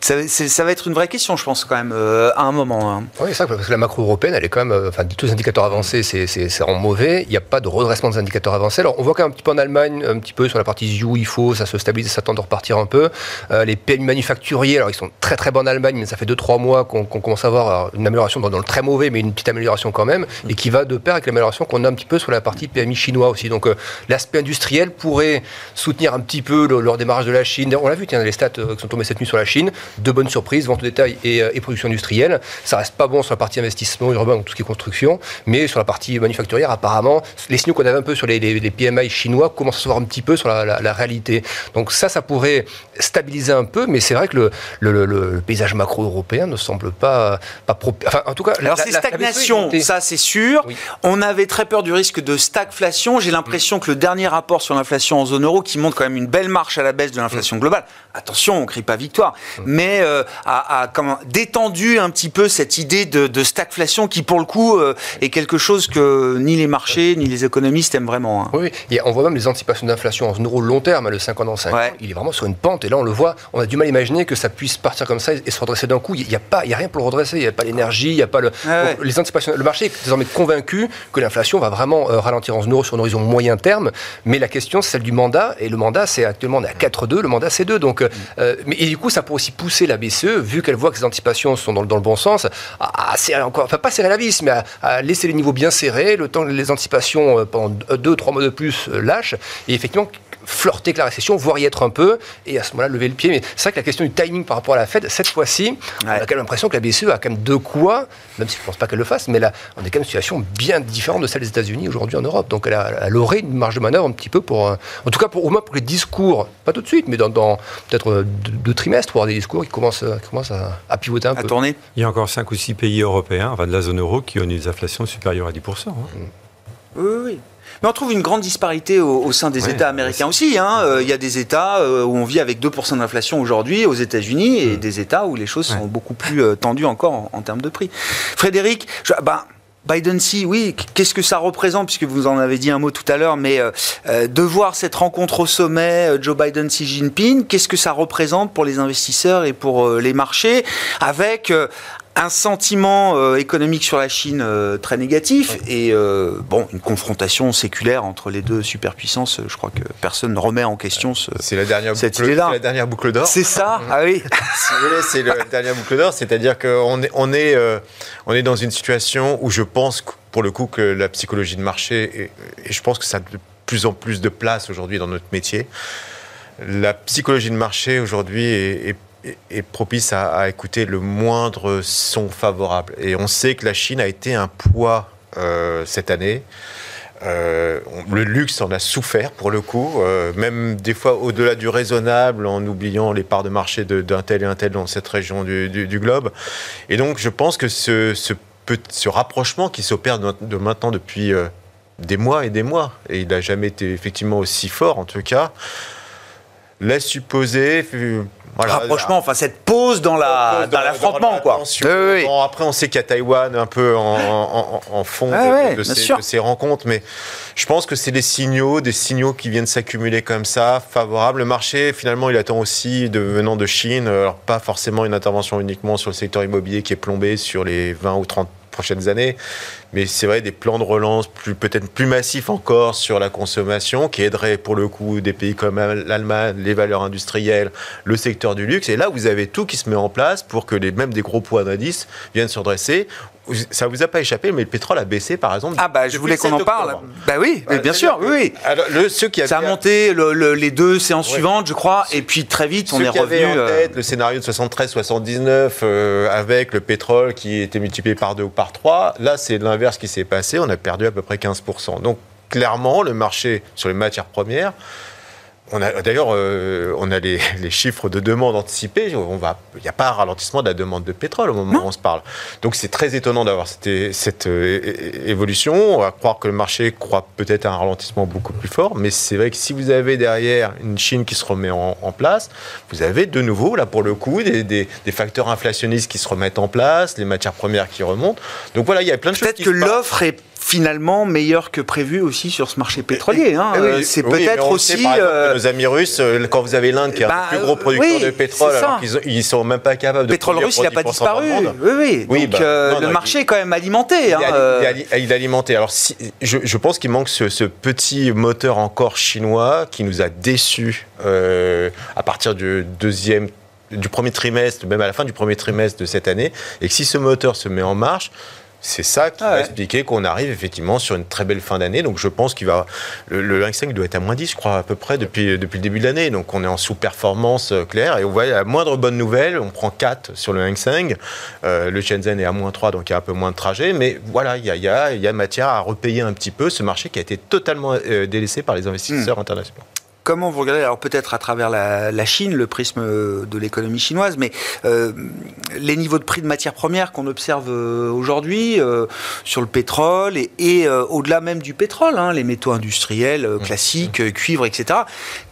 Ça, va être une vraie question, je pense, quand même, euh, à un moment. hein. Oui, c'est ça, parce que la macro européenne, elle est quand même, euh, enfin, tous les indicateurs avancés, c'est en mauvais. Il n'y a pas de redressement des indicateurs avancés. Alors, on voit quand même un petit peu en Allemagne, un petit peu sur la partie il faut, ça se stabilise, ça tend de repartir un peu. Euh, les PMI manufacturiers, alors ils sont très très bons en Allemagne, mais ça fait 2-3 mois qu'on commence à voir une amélioration dans, le très mauvais, mais une petite amélioration quand même, et qui va de pair avec l'amélioration qu'on a un petit peu sur la partie PMI chinois aussi. Donc, l'aspect industriel pourrait soutenir un petit peu le, le redémarrage de la Chine. On l'a vu, tiens, les stats qui sont tombées cette nuit sur la Chine, de bonnes surprises, vente au détail et, euh, et production industrielle. Ça reste pas bon sur la partie investissement urbain, donc tout ce qui est construction, mais sur la partie manufacturière, apparemment, les signaux qu'on avait un peu sur les, les- les PMI chinois commencent à se voir un petit peu sur la, la- la réalité. Donc ça, ça pourrait stabiliser un peu, mais c'est vrai que le, le- le- le paysage macro-européen ne semble pas, pas pro- Enfin, en tout cas, Alors la- c'est la stagnation, ça c'est sûr. Oui. On avait très peur du risque de stagflation. J'ai l'impression que le dernier rapport sur l'inflation en zone euro, qui montre quand même une belle marche à la baisse de l'inflation globale, attention, on crie pas victoire, mais euh, a, a comment, détendu un petit peu cette idée de, de stagflation qui pour le coup euh, est quelque chose que ni les marchés ni les économistes aiment vraiment. hein. Oui. Et on voit même les anticipations d'inflation en zone euro long terme, le 5 ans dans 5 Ouais. ans, il est vraiment sur une pente. Et là, on le voit, on a du mal à imaginer que ça puisse partir comme ça et se redresser d'un coup. Il n'y a, pas- il y a rien pour le redresser. Il n'y a pas l'énergie, il n'y a pas le. Ouais, Les anticipations, le marché est désormais convaincu que l'inflation va vraiment euh, ralentir en zone euro sur un horizon moyen terme. Mais la question, c'est celle du mandat. Et le mandat, c'est actuellement, on est à 4,2. Le mandat, c'est 2. Donc, euh, mais, et du coup, ça pourrait aussi pousser poussé la BCE, vu qu'elle voit que ses anticipations sont dans, le bon sens, à, serrer encore, enfin pas serrer la vis, mais à, laisser les niveaux bien serrés, le temps que les anticipations euh, pendant deux, trois mois de plus euh, lâchent, et effectivement flirter avec la récession, voire y être un peu, et à ce moment-là lever le pied. Mais c'est vrai que la question du timing par rapport à la Fed, cette fois-ci, on a quand même l'impression que la BCE a quand même de quoi, même si je ne pense pas qu'elle le fasse, mais là, on est quand même une situation bien différente de celle des États-Unis aujourd'hui en Europe. Donc elle, a, elle, aurait une marge de manœuvre un petit peu pour, euh, en tout cas pour, au moins pour les discours, pas tout de suite, mais dans, peut-être euh, deux, trimestres, pour avoir des discours qui commencent, euh, qui commencent à, pivoter un peu. Tourner. Il y a encore 5 ou 6 pays européens, enfin de la zone euro, qui ont des inflations supérieures à 10%. Hein. Oui, oui. Mais on trouve une grande disparité au, sein des États américains aussi. Hein. Euh, il y a des États euh, où on vit avec 2% d'inflation aujourd'hui aux États-Unis et mm. des États où les choses sont beaucoup plus euh, tendues encore en, termes de prix. Frédéric, ben, Biden, si, oui, qu'est-ce que ça représente, puisque vous en avez dit un mot tout à l'heure, mais de voir cette rencontre au sommet, Joe Biden-Xi Jinping, qu'est-ce que ça représente pour les investisseurs et pour les marchés, avec un sentiment euh, économique sur la Chine euh, très négatif et euh, bon une confrontation séculaire entre les deux superpuissances. Je crois que personne ne remet en question ce, c'est la dernière cette boucle, la dernière boucle d'or. C'est ça. ah oui. si vous voulez, c'est la dernière boucle d'or. C'est-à-dire qu'on est on est on est dans une situation où je pense pour le coup que la psychologie de marché et, je pense que ça a de plus en plus de place aujourd'hui dans notre métier. La psychologie de marché aujourd'hui est, est est propice à, écouter le moindre son favorable. Et on sait que la Chine a été un poids euh, cette année. Euh, le luxe en a souffert pour le coup, euh, même des fois au-delà du raisonnable, en oubliant les parts de marché d'un tel et un tel dans cette région du, globe. Et donc je pense que ce, ce, ce rapprochement qui s'opère de, maintenant depuis des mois et des mois, et il n'a jamais été effectivement aussi fort en tout cas, laisse supposer rapprochement, enfin cette pause dans la dans l'affrontement quoi. après on sait qu'il y a Taïwan un peu en, fond ah de, ces, rencontres, mais je pense que c'est des signaux, des signaux qui viennent s'accumuler comme ça, favorables. Le marché finalement il attend aussi de venant de Chine, alors pas forcément une intervention uniquement sur le secteur immobilier qui est plombé sur les 20 ou 30 prochaines années. Mais c'est vrai, des plans de relance plus, peut-être plus massifs encore sur la consommation qui aideraient pour le coup des pays comme l'Allemagne, les valeurs industrielles, le secteur du luxe. Et là, vous avez tout qui se met en place pour que les, même des gros poids d'indice viennent se redresser ça vous a pas échappé, mais le pétrole a baissé, par exemple. Ah bah je voulais qu'on en parle. Bah oui, bien sûr, oui. Alors, le, ceux qui ça a monté les deux séances suivantes, je crois, et puis très vite on est revenu. en euh, tête le scénario de 73-79 euh, avec le pétrole qui était multiplié par deux ou par trois. Là, c'est l'inverse qui s'est passé. On a perdu à peu près 15%. Donc clairement, le marché sur les matières premières on a d'ailleurs, euh, on a les, chiffres de demande anticipés. On va, il n'y a pas un ralentissement de la demande de pétrole au moment où on se parle. Donc c'est très étonnant d'avoir cette, cette euh, évolution. On va croire que le marché croit peut-être à un ralentissement beaucoup plus fort, mais c'est vrai que si vous avez derrière une Chine qui se remet en, place, vous avez de nouveau là pour le coup des, des, facteurs inflationnistes qui se remettent en place, les matières premières qui remontent. Donc voilà, il y a plein de choses. Peut-être que l'offre est finalement meilleur que prévu aussi sur ce marché pétrolier. Hein. Euh, c'est peut-être aussi. Sait, euh, nos amis russes, euh, quand vous avez l'Inde qui est un bah, plus gros producteur de pétrole, alors qu'ils ils sont même pas capables de. Le pétrole russe, il n'a pas disparu. Oui, oui. Donc bah, le marché est quand même alimenté. Hein, il, est, alimenté. Alors je, pense qu'il manque ce, petit moteur encore chinois qui nous a déçus à partir du deuxième du premier trimestre, même à la fin du premier trimestre de cette année, et que si ce moteur se met en marche, c'est ça qui ah va expliquer qu'on arrive effectivement sur une très belle fin d'année. Donc je pense qu'il va. Le, le 5 doit être à moins 10, je crois, à peu près, depuis, depuis le début de l'année. Donc on est en sous-performance euh, claire. Et on voit la moindre bonne nouvelle, on prend 4 sur le Hang Seng. Euh, le Shenzhen est à moins 3, donc il y a un peu moins de trajet. Mais voilà, il y a, y, a, y a, matière à repayer un petit peu ce marché qui a été totalement euh, délaissé par les investisseurs hmm. internationaux. Comment vous regardez, alors peut-être à travers la, Chine, le prisme de l'économie chinoise, mais euh, les niveaux de prix de matières premières qu'on observe euh, aujourd'hui euh, sur le pétrole et, au-delà même du pétrole, hein, les métaux industriels mmh. classiques, cuivre, etc.,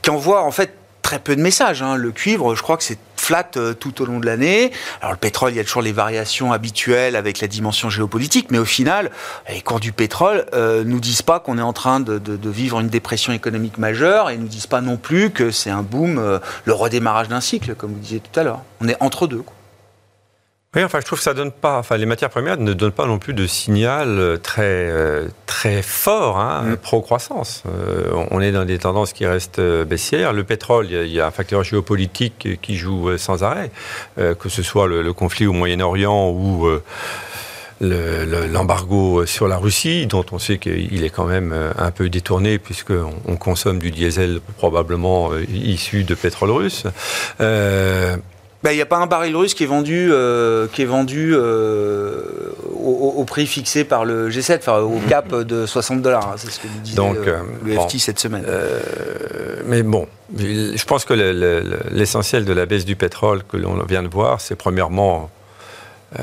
qui envoient en fait très peu de messages. Hein. Le cuivre, je crois que c'est flat euh, tout au long de l'année. Alors le pétrole, il y a toujours les variations habituelles avec la dimension géopolitique, mais au final, les cours du pétrole euh, nous disent pas qu'on est en train de, vivre une dépression économique majeure et nous disent pas non plus que c'est un boom, euh, le redémarrage d'un cycle, comme vous disiez tout à l'heure. On est entre deux. Oui, enfin, je trouve que ça donne pas. Enfin, les matières premières ne donnent pas non plus de signal euh, très euh, très fort hein, Mm. pro croissance. on est dans des tendances qui restent euh, baissières. Le pétrole, il y a- un facteur géopolitique euh, qui joue euh, sans arrêt, euh, que ce soit le, le conflit au Moyen-Orient ou euh, le- le- l'embargo sur la Russie, dont on sait qu'il est quand même euh, un peu détourné puisqu'on on consomme du diesel probablement euh, issu de pétrole russe. Euh, Bah, Il n'y a pas un baril russe qui est vendu, euh, qui est vendu euh, au, prix fixé par le G7, enfin, au cap de 60 dollars. hein, C'est ce que nous disait Donc, euh, euh, le bon. FT cette semaine. Euh, mais bon, je pense que le- le- le- l'essentiel de la baisse du pétrole que l'on vient de voir, c'est premièrement euh,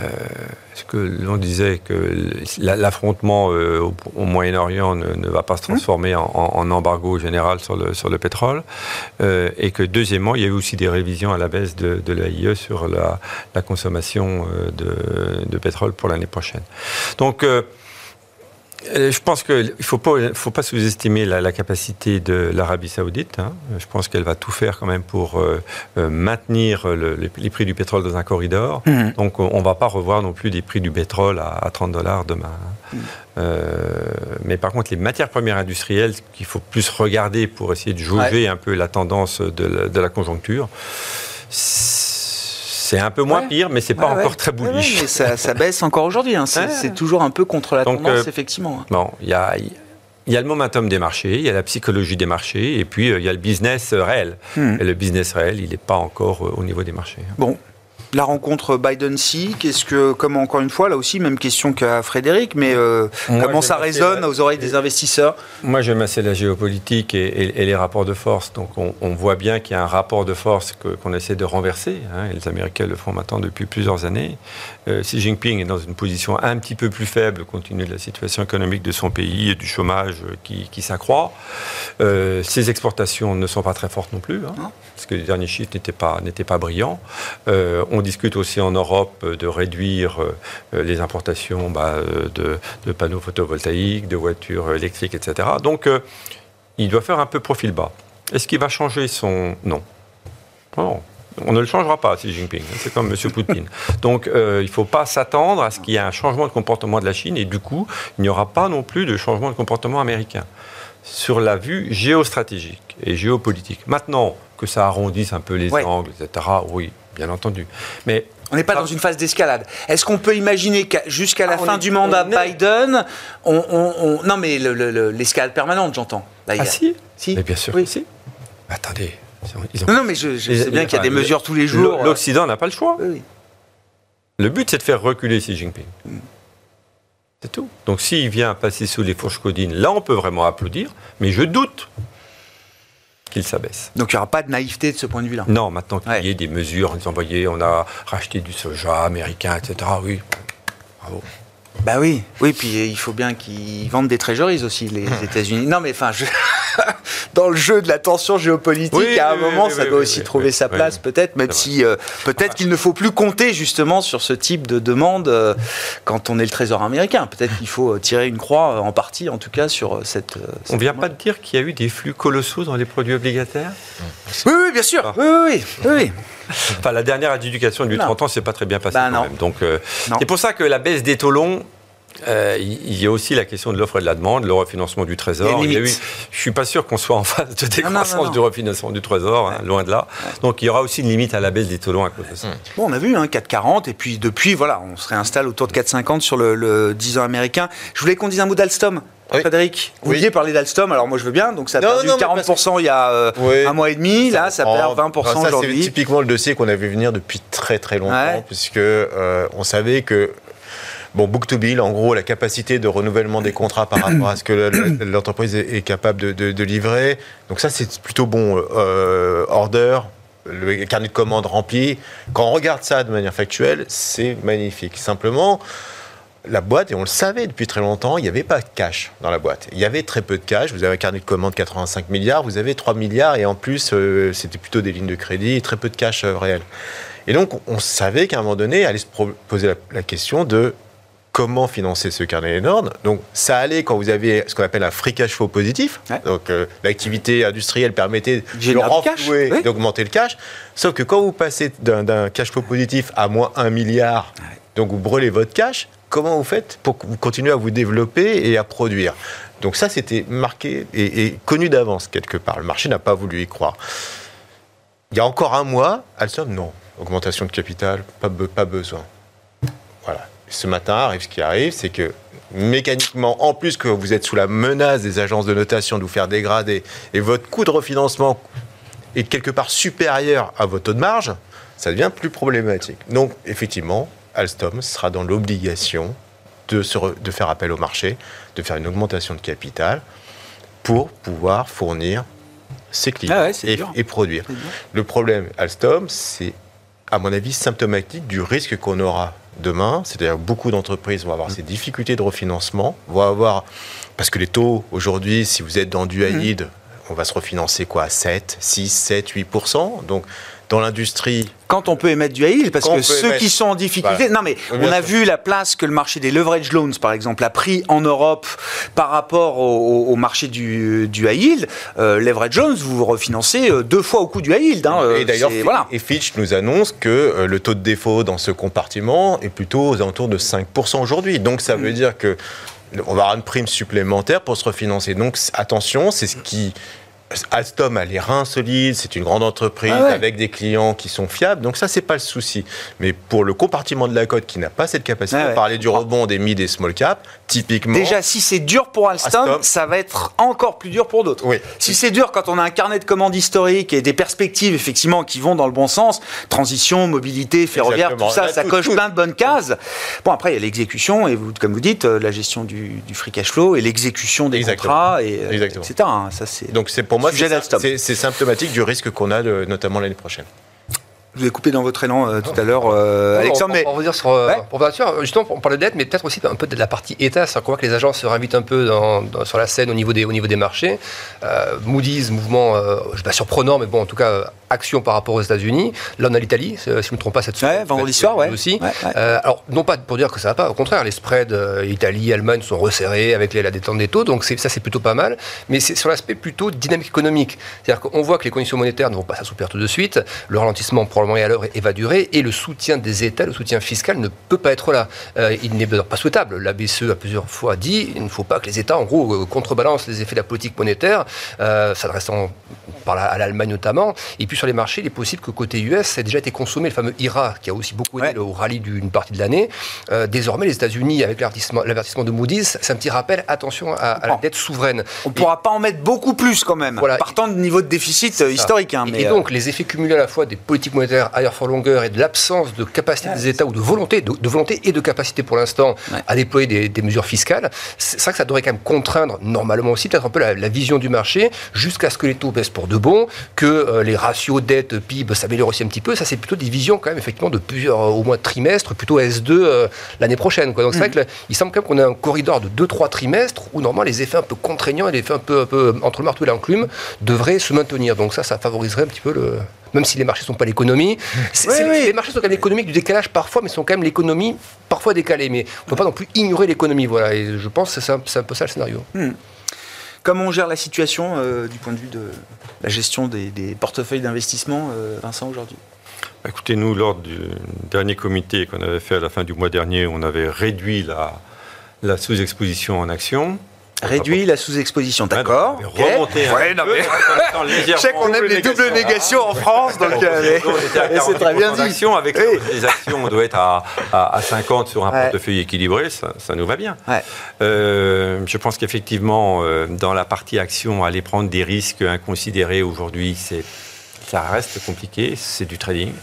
ce que l'on disait que la- l'affrontement euh, au, Moyen-Orient ne, va pas se transformer en, embargo général sur le, sur le pétrole, euh, et que deuxièmement, il y a eu aussi des révisions à la baisse de, de l'AIE sur la, la consommation euh, de, de pétrole pour l'année prochaine. Donc, Je pense qu'il ne faut pas, faut pas sous-estimer la, la capacité de l'Arabie saoudite. hein. Je pense qu'elle va tout faire quand même pour euh, euh, maintenir le- les, les prix du pétrole dans un corridor. Mhm. Donc on ne va pas revoir non plus des prix du pétrole à, à 30 dollars demain. hein. Euh, mais par contre, les matières premières industrielles, qu'il faut plus regarder pour essayer de jauger un peu la tendance de la, de la conjoncture, c'est un peu moins Ouais. pire, mais c'est pas encore très bullish. mais ça, ça baisse encore aujourd'hui. hein. C'est toujours un peu contre la Donc, tendance, euh, effectivement. Bon, il y a, il y a le momentum des marchés, il y a la psychologie des marchés, et puis euh, il y a le business euh, réel. Hmm. Et le business réel, il n'est pas encore au niveau des marchés. Bon. La rencontre Biden-Si, qu'est-ce que, comme encore une fois, là aussi, même question qu'à Frédéric, mais euh, Moi, comment ça résonne la- aux oreilles des investisseurs? Moi, j'aime assez la géopolitique et, et- et les rapports de force. Donc, on, on voit bien qu'il y a un rapport de force qu'on essaie de renverser. hein, et les Américains le font maintenant depuis plusieurs années. Euh, Xi Jinping est dans une position un petit peu plus faible compte tenu de la situation économique de son pays et du chômage euh, qui, qui s'accroît. Euh, ses exportations ne sont pas très fortes non plus, hein, parce que les derniers chiffres n'étaient pas, brillants. On discute aussi en Europe de réduire euh, les importations bah, euh, de, de panneaux photovoltaïques, de voitures électriques, etc. Donc, euh, il doit faire un peu profil bas. Est-ce qu'il va changer son... Non. Non. On ne le changera pas, Xi Jinping. C'est comme M. Poutine. Donc, euh, il ne faut pas s'attendre à ce qu'il y ait un changement de comportement de la Chine et du coup, il n'y aura pas non plus de changement de comportement américain sur la vue géostratégique et géopolitique. Maintenant, que ça arrondisse un peu les Ouais. angles, etc., oui, bien entendu. Mais On n'est pas dans une phase d'escalade. Est-ce qu'on peut imaginer qu'à- jusqu'à la Ah, fin est- du mandat on est- Biden, on, on- on- non mais le- le- le- l'escalade permanente, j'entends. Ah a- si Si. Mais bien sûr Oui. que si. Attendez. ils ont- Non, non, mais je, sais bien qu'il y a des mesures tous les jours. euh, L'Occident n'a pas le choix. oui. Le but, c'est de faire reculer Xi Jinping. Mm. C'est tout. Donc, s'il vient passer sous les fourches codines, là, on peut vraiment applaudir, mais je doute qu'il s'abaisse. Donc il n'y aura pas de naïveté de ce point de vue-là. Non, maintenant qu'il Ouais. y ait des mesures en disant, voyez, on a racheté du soja américain, etc. Oui, bravo. Bah oui, oui, puis il faut bien qu'ils vendent des treasuries aussi, les États-Unis. Non, mais enfin, je- dans le jeu de la tension géopolitique, Oui, à un oui, moment, oui, ça doit aussi trouver sa place, peut-être, même si euh, peut-être qu'il ne faut plus compter justement sur ce type de demande euh, quand on est le Trésor américain. Peut-être qu'il faut euh, tirer une croix, euh, en partie en tout cas, sur euh, cette. euh, On vient demande. pas de dire qu'il y a eu des flux colossaux dans les produits obligataires? Oui, oui, bien sûr. Ah. Oui, oui, oui. Enfin, la dernière adjudication du Non. 30 ans, c'est pas très bien passé Bah, quand non. même. Donc, euh, c'est pour ça que la baisse des taux longs, euh, il y a aussi la question de l'offre et de la demande, le refinancement du trésor. Il y a limite. eu- je suis pas sûr qu'on soit en phase de non, décroissance non. du refinancement du trésor, hein, loin de là. Donc il y aura aussi une limite à la baisse des taux longs à cause de ça. Bon, on a vu hein, 4,40 et puis depuis, voilà, on se réinstalle autour de 4,50 sur le, le 10 ans américain. Je voulais qu'on dise un mot d'Alstom. Oui. Frédéric, vous Oui. vouliez parler d'Alstom, alors moi je veux bien, donc ça a Non, perdu non, mais 40% il y a euh, Oui. un mois et demi, là ça perd 20% Alors ça, c'est aujourd'hui. typiquement le dossier qu'on avait vu venir depuis très très longtemps, Ouais. puisque euh, on savait que bon, book to bill, en gros, la capacité de renouvellement des contrats par rapport à ce que le- l'entreprise est, capable de, de- de livrer. Donc ça, c'est plutôt bon. Euh, order, le carnet de commandes rempli. Quand on regarde ça de manière factuelle, c'est magnifique. Simplement. La boîte, et on le savait depuis très longtemps, il n'y avait pas de cash dans la boîte. Il y avait très peu de cash. Vous avez un carnet de commandes 85 milliards, vous avez 3 milliards, et en plus, euh, c'était plutôt des lignes de crédit et très peu de cash euh, réel. Et donc, on savait qu'à un moment donné, allait se poser la, la question de comment financer ce carnet énorme. Donc ça allait quand vous avez ce qu'on appelle un free cash flow positif. Ouais. Donc euh, l'activité industrielle permettait de renflouer, oui. d'augmenter le cash. Sauf que quand vous passez d'un cash flow positif à moins 1 milliard, donc vous brûlez votre cash, comment vous faites pour que vous continuez à vous développer et à produire? Donc ça c'était marqué et, et connu d'avance quelque part. Le marché n'a pas voulu y croire. Il y a encore un mois, Alstom, non. Augmentation de capital, pas, be- pas besoin. Voilà. Ce matin arrive ce qui arrive, c'est que mécaniquement, en plus que vous êtes sous la menace des agences de notation de vous faire dégrader et votre coût de refinancement est quelque part supérieur à votre taux de marge, ça devient plus problématique. Donc, effectivement, Alstom sera dans l'obligation de, faire appel au marché, de faire une augmentation de capital pour pouvoir fournir ses clients Ah ouais, et, et produire. Le problème Alstom, c'est à mon avis symptomatique du risque qu'on aura demain. C'est-à-dire beaucoup d'entreprises vont avoir ces difficultés de refinancement, vont avoir parce que les taux aujourd'hui, si vous êtes dans du high yield, on va se refinancer quoi à 7, 6, 7, 8 Donc dans l'industrie, Quand on peut émettre du yield, parce Quand que ceux émettre. qui sont en difficulté. Voilà. Non, mais Oui, on a sûr. vu la place que le marché des leverage loans, par exemple, a pris en Europe par rapport au, marché du, du high yield. Euh, leverage loans, vous refinancez euh, deux fois au coût du high yield. hein, euh, et d'ailleurs, voilà. et Fitch nous annonce que le taux de défaut dans ce compartiment est plutôt aux alentours de 5% aujourd'hui. Donc ça Mm. veut dire que on va avoir une prime supplémentaire pour se refinancer. Donc attention, c'est ce qui Alstom a les reins solides, c'est une grande entreprise Ah ouais. avec des clients qui sont fiables, donc ça c'est pas le souci. Mais pour le compartiment de la cote qui n'a pas cette capacité, Ah ouais. parlait du rebond des mid et small cap, typiquement. Déjà, si c'est dur pour Alstom, Alstom. ça va être encore plus dur pour d'autres. Oui. Si c'est dur quand on a un carnet de commandes historique et des perspectives effectivement qui vont dans le bon sens, transition, mobilité, ferroviaire, Exactement. tout ça, Là, ça tout- coche tout- plein de bonnes cases. Bon, après, il y a l'exécution et vous, comme vous dites, euh, la gestion du, du free cash flow et l'exécution des Exactement. contrats, et, euh, Exactement. etc. hein. Ça, c'est. Donc c'est pour moi c'est- symptomatique du risque qu'on a de- notamment l'année prochaine. Je vous ai coupé dans votre élan euh, tout à l'heure, euh, Alexandre, on, mais on va dire sur, euh, Ouais. on va sur- justement, on parle de dette, mais peut-être aussi un peu de la partie État. C'est-à-dire qu'on voit que les agences se réinvitent un peu dans- dans- sur la scène au niveau des, au niveau des marchés. Euh, Moody's, mouvement, euh, je sais pas surprenant, mais bon, en tout cas, euh, action par rapport aux États-Unis. Là, on a l'Italie, euh, si je ne me trompe pas, cette Ouais, semaine. vendredi Peut-être soir, ouais. Aussi. Ouais, ouais. Euh, alors, non pas pour dire que ça va pas, au contraire, les spreads euh, Italie, Allemagne sont resserrés avec les- la détente des taux, donc ça, c'est plutôt pas mal. Mais c'est sur l'aspect plutôt dynamique économique. C'est-à-dire qu'on voit que les conditions monétaires ne vont pas s'assouplir tout de suite, le ralentissement probablement est à l'œuvre et va durer, et le soutien des États, le soutien fiscal ne peut pas être là. Euh, il n'est pas souhaitable. La BCE a plusieurs fois dit il ne faut pas que les États, en gros, contrebalancent les effets de la politique monétaire, s'adressant par la- à l'Allemagne notamment. Et puis sur les marchés, il est possible que côté US, ça ait déjà été consommé, le fameux IRA, qui a aussi beaucoup aidé Ouais. au rallye d'une partie de l'année. Euh, désormais, les États-Unis, avec l'avertissement de Moody's, c'est un petit rappel attention à, à la dette souveraine. on ne pourra pas en mettre beaucoup plus quand même, Voilà. partant de niveau de déficit euh, historique. hein, et, mais, et euh, donc, les effets cumulés à la fois des politiques monétaires higher for longer et de l'absence de capacité des États ou de volonté, de, de volonté et de capacité pour l'instant Ouais. à déployer des, des mesures fiscales, c'est ça que ça devrait quand même contraindre normalement aussi peut-être un peu la, la vision du marché jusqu'à ce que les taux baissent pour de bon, que euh, les ratios dette PIB s'améliorent aussi un petit peu. Ça, c'est plutôt des visions quand même effectivement de plusieurs euh, au moins trimestres, plutôt S2 euh, l'année prochaine. Quoi. Donc c'est vrai Mm. qu'il semble quand même qu'on a un corridor de 2-3 trimestres où normalement les effets un peu contraignants et les effets un peu, un peu entre le marteau et l'enclume devraient se maintenir. Donc ça, ça favoriserait un petit peu le. Même si les marchés ne sont pas l'économie, Oui, oui. les marchés sont quand même l'économie du décalage parfois, mais sont quand même l'économie parfois décalée. Mais on ne peut pas non plus ignorer l'économie. Voilà. Et je pense que c'est un, peu ça le scénario. Comment on gère la situation euh, du point de vue de la gestion des, portefeuilles d'investissement, euh, Vincent, aujourd'hui Écoutez, nous, lors du dernier comité qu'on avait fait à la fin du mois dernier, on avait réduit la, la sous-exposition en actions. Réduit la sous-exposition, d'accord. Remonter un Ouais, non, mais- Je sais qu'on aime les doubles négations en France, donc euh, c'est très bien 40% dit. Avec Oui. les actions, on doit être à, à, à 50 sur un Ouais. portefeuille équilibré, ça, ça nous va bien. Ouais. Euh, je pense qu'effectivement, euh, dans la partie action, aller prendre des risques inconsidérés aujourd'hui, c'est ça reste compliqué, c'est du trading.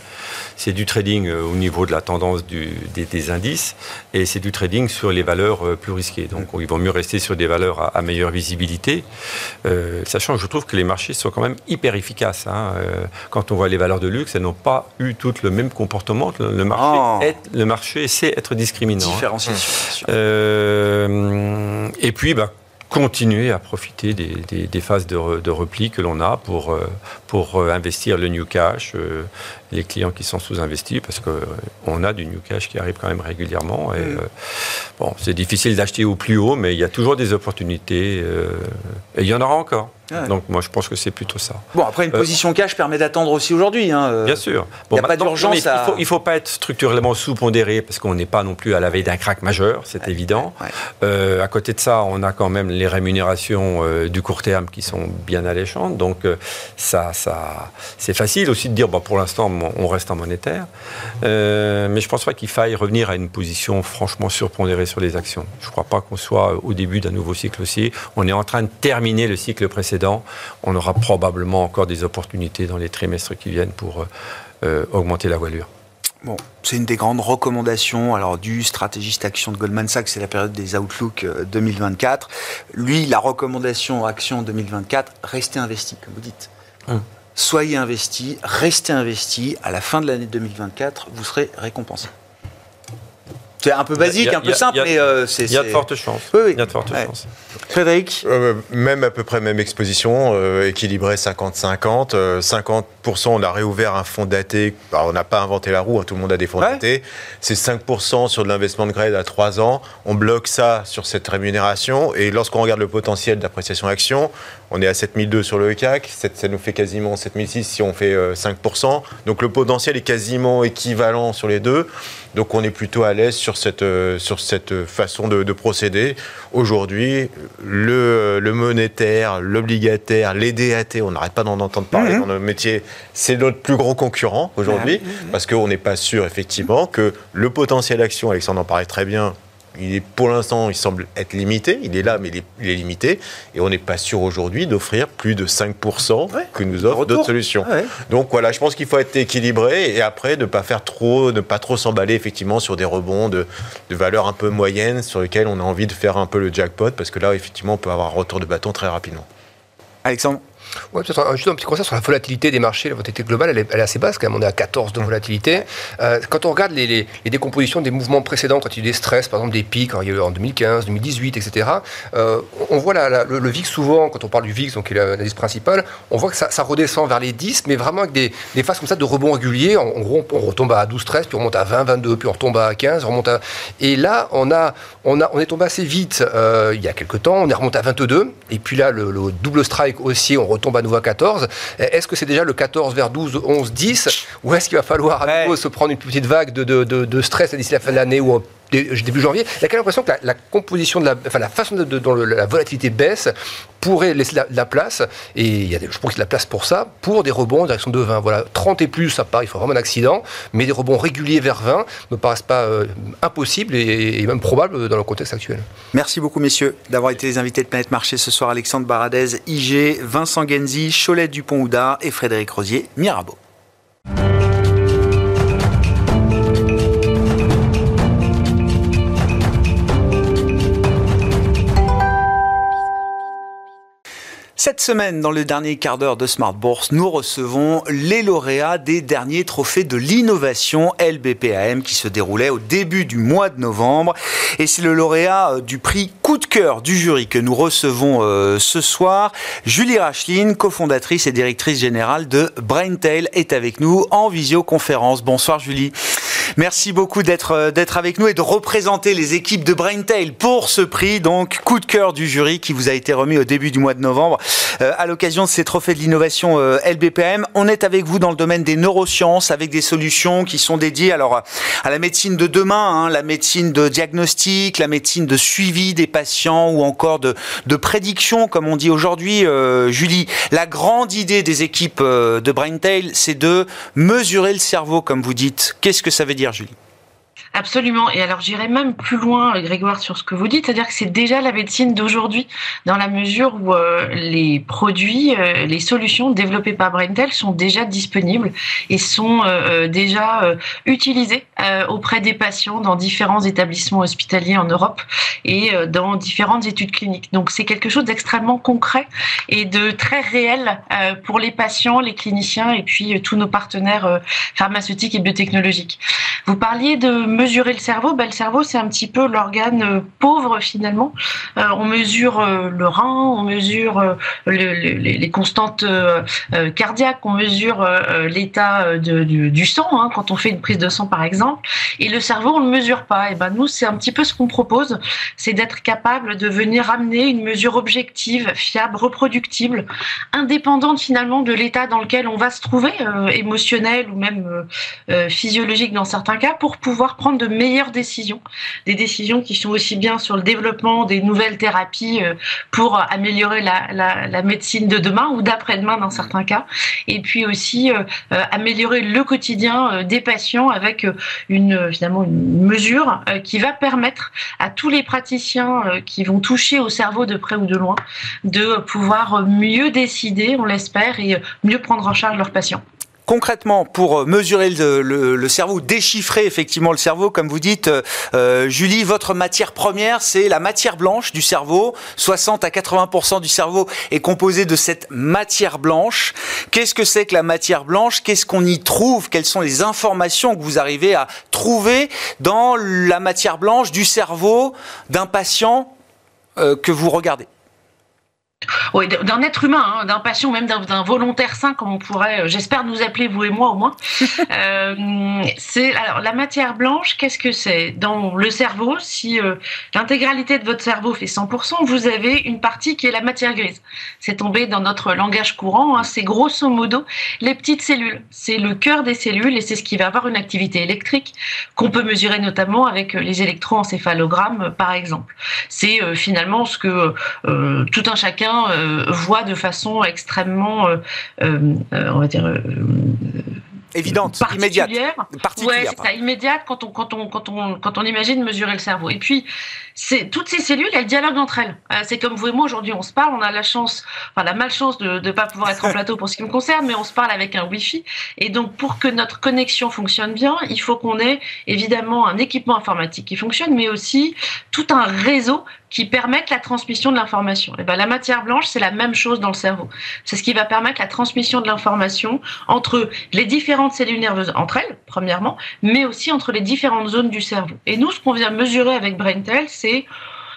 C'est du trading euh, au niveau de la tendance du- des, des indices et c'est du trading sur les valeurs euh, plus risquées. Donc il vaut mieux rester sur des valeurs à, à meilleure visibilité, euh, sachant que je trouve que les marchés sont quand même hyper efficaces. hein. Quand on voit les valeurs de luxe, elles n'ont pas eu toutes le même comportement. Le, le marché, Oh. est- le marché sait être discriminant. hein. Euh, et puis, bah, continuer à profiter des, des- des phases de, re- de repli que l'on a pour, pour investir le new cash les clients qui sont sous-investis parce qu'on a du new cash qui arrive quand même régulièrement. Et, mm. bon, c'est difficile d'acheter au plus haut, mais il y a toujours des opportunités et il y en aura encore. Donc moi je pense que c'est plutôt ça. Bon après une position cash permet d'attendre aussi aujourd'hui. Hein, Bien sûr. il n'y a pas d'urgence. Il ne faut, pas être structurellement sous-pondéré parce qu'on n'est pas non plus à la veille d'un crack majeur, c'est évident. à côté de ça, on a quand même les rémunérations du court terme qui sont bien alléchantes. Donc ça, ça, c'est facile aussi de dire bon, pour l'instant on reste en monétaire. Euh, mais je ne pense pas qu'il faille revenir à une position franchement surpondérée sur les actions. Je ne crois pas qu'on soit au début d'un nouveau cycle aussi. On est en train de terminer le cycle précédent. On aura probablement encore des opportunités dans les trimestres qui viennent pour euh, augmenter la voilure. Bon, c'est une des grandes recommandations alors du stratégiste action de Goldman Sachs, c'est la période des Outlook 2024. Euh, Lui, la recommandation action 2024, restez investi, comme vous dites. Hum soyez investis, restez investis. À la fin de l'année 2024, vous serez récompensé. C'est un peu basique, un peu simple, mais euh, c'est. Il y a de fortes chances. Oui, oui. Il y a de fortes chances. Frédéric euh, Même à peu près même exposition, euh, équilibré 50-50. 50%, on a réouvert un fonds daté. on n'a pas inventé la roue, hein, tout le monde a des fonds datés. C'est 5% sur de l'investissement de grade à 3 ans. On bloque ça sur cette rémunération. Et lorsqu'on regarde le potentiel d'appréciation action, on est à 7002 sur le CAC. Ça nous fait quasiment 7006 si on fait 5%. Donc le potentiel est quasiment équivalent sur les deux. Donc on est plutôt à l'aise sur cette, euh, sur cette façon de, procéder. Aujourd'hui, le, le, monétaire, l'obligataire, les DAT, on n'arrête pas d'en entendre parler mhm. dans notre métier, c'est notre plus gros concurrent aujourd'hui, parce qu'on n'est pas sûr effectivement que le potentiel action, Alexandre en parlait très bien, il est, pour l'instant, il semble être limité. Il est là, mais il est, limité. Et on n'est pas sûr aujourd'hui d'offrir plus de 5% que nous offrent d'autres solutions. Donc voilà, je pense qu'il faut être équilibré et après ne pas faire trop, ne pas trop s'emballer effectivement sur des rebonds de, de valeurs un peu moyennes sur lesquels on a envie de faire un peu le jackpot parce que là, effectivement, on peut avoir un retour de bâton très rapidement. Alexandre Peut-être juste un petit conseil sur la volatilité des marchés. La volatilité globale, elle est, elle est assez basse quand même. On est à 14 de volatilité. Euh, quand on regarde les, les, décompositions des mouvements précédents, quand il y a eu des stress, par exemple des pics, il y a eu en 2015, 2018, etc., euh, on voit la, le, VIX souvent, quand on parle du VIX, donc qui est l'indice principal, on voit que ça, ça, redescend vers les 10, mais vraiment avec des, des, phases comme ça de rebond régulier. On retombe à 12, 13, puis on remonte à 20, 22, puis on retombe à 15, on remonte à... Et là, on, a, on, a, on est tombé assez vite euh, il y a quelques temps, on est remonté à 22, et puis là, le, le double strike aussi, on retombe à nouveau à 14. Est-ce que c'est déjà le 14 vers 12, 11, 10 Ou est-ce qu'il va falloir à nouveau se prendre une petite vague de, de, de, stress d'ici la fin de l'année ou début janvier J'ai l'impression que la, composition enfin, la façon dont la volatilité baisse pourrait laisser la, place, et il y a je pense qu'il y a de la place pour ça, pour des rebonds en direction de 20. Voilà, 30 et plus, ça part, il faut vraiment un accident, mais des rebonds réguliers vers 20 ne me paraissent pas euh, impossibles et, même probables dans le contexte actuel. Merci beaucoup, messieurs, d'avoir été les invités de Planète Marché ce soir. Alexandre Baradez, IG, Vincent Genzi, Cholet Dupont-Houdard et Frédéric Rosier, Mirabeau. Cette semaine, dans le dernier quart d'heure de Smart Bourse, nous recevons les lauréats des derniers trophées de l'innovation LBPAM qui se déroulaient au début du mois de novembre. Et c'est le lauréat euh, du prix coup de cœur du jury que nous recevons euh, ce soir. Julie Racheline, cofondatrice et directrice générale de Braintail, est avec nous en visioconférence. Bonsoir Julie. Merci beaucoup d'être euh, d'être avec nous et de représenter les équipes de Braintail pour ce prix, donc coup de cœur du jury qui vous a été remis au début du mois de novembre euh, à l'occasion de ces trophées de l'innovation euh, LBPM. On est avec vous dans le domaine des neurosciences avec des solutions qui sont dédiées alors à la médecine de demain, hein, la médecine de diagnostic, la médecine de suivi des patients ou encore de, de prédiction, comme on dit aujourd'hui. Julie, la grande idée des équipes de Braintail, c'est de mesurer le cerveau, comme vous dites. Qu'est-ce que ça veut dire Julie Absolument. Et alors j'irai même plus loin, Grégoire, sur ce que vous dites, c'est-à-dire que c'est déjà la médecine d'aujourd'hui, dans la mesure où euh, les produits, euh, les solutions développées par Braintel sont déjà disponibles et sont euh, déjà utilisées auprès des patients dans différents établissements hospitaliers en Europe et dans différentes études cliniques. Donc c'est quelque chose d'extrêmement concret et de très réel pour les patients, les cliniciens et puis tous nos partenaires pharmaceutiques et biotechnologiques. Vous parliez de mesurer le cerveau, ben, le cerveau c'est un petit peu l'organe pauvre finalement. on mesure le rein, on mesure les constantes cardiaques, on mesure l'état du, sang hein, quand on fait une prise de sang par exemple. Et le cerveau on le mesure pas. Et ben nous c'est un petit peu ce qu'on propose, c'est d'être capable de venir amener une mesure objective, fiable, reproductible, indépendante finalement de l'état dans lequel on va se trouver, euh, émotionnel ou même euh, euh, physiologique dans certains cas, pour pouvoir prendre de meilleures décisions. Des décisions qui sont aussi bien sur le développement des nouvelles thérapies pour améliorer la, médecine de demain ou d'après-demain dans certains cas, et puis aussi améliorer le quotidien des patients avec une finalement une mesure qui va permettre à tous les praticiens qui vont toucher au cerveau de près ou de loin de pouvoir mieux décider, on l'espère, et mieux prendre en charge leurs patients concrètement, pour mesurer le, cerveau, déchiffrer effectivement le cerveau, comme vous dites, euh, euh, Julie, votre matière première, c'est la matière blanche du cerveau. 60 à 80% du cerveau est composé de cette matière blanche. Qu'est-ce que c'est que la matière blanche? Qu'est-ce qu'on y trouve? Quelles sont les informations que vous arrivez à trouver dans la matière blanche du cerveau d'un patient euh, que vous regardez? Oui, d'un être humain, hein, d'un patient, même d'un volontaire sain, comme on pourrait, euh, j'espère, nous appeler vous et moi au moins. euh, c'est alors la matière blanche. Qu'est-ce que c'est? Dans le cerveau Si euh, l'intégralité de votre cerveau fait 100%, vous avez une partie qui est la matière grise. C'est tombé dans notre langage courant. Hein, c'est grosso modo les petites cellules. C'est le cœur des cellules et c'est ce qui va avoir une activité électrique qu'on peut mesurer notamment avec les électroencéphalogrammes, par exemple. C'est finalement ce que tout un chacun euh, voit de façon extrêmement, euh, euh, on va dire, évidente, immédiate, particulière. Ouais, c'est ça, immédiate quand on quand on quand on quand on imagine mesurer le cerveau. Et puis c'est toutes ces cellules, elles dialoguent entre elles. c'est comme vous et moi aujourd'hui, on se parle, on a la chance, enfin la malchance de ne pas pouvoir être en plateau pour ce qui me concerne, mais on se parle avec un Wi-Fi. Et donc pour que notre connexion fonctionne bien, il faut qu'on ait évidemment un équipement informatique qui fonctionne, mais aussi tout un réseau qui permettent la transmission de l'information. Et ben, la matière blanche, c'est la même chose dans le cerveau. C'est ce qui va permettre la transmission de l'information entre les différentes cellules nerveuses, entre elles, premièrement, mais aussi entre les différentes zones du cerveau. Et nous, ce qu'on vient mesurer avec BrainTel, c'est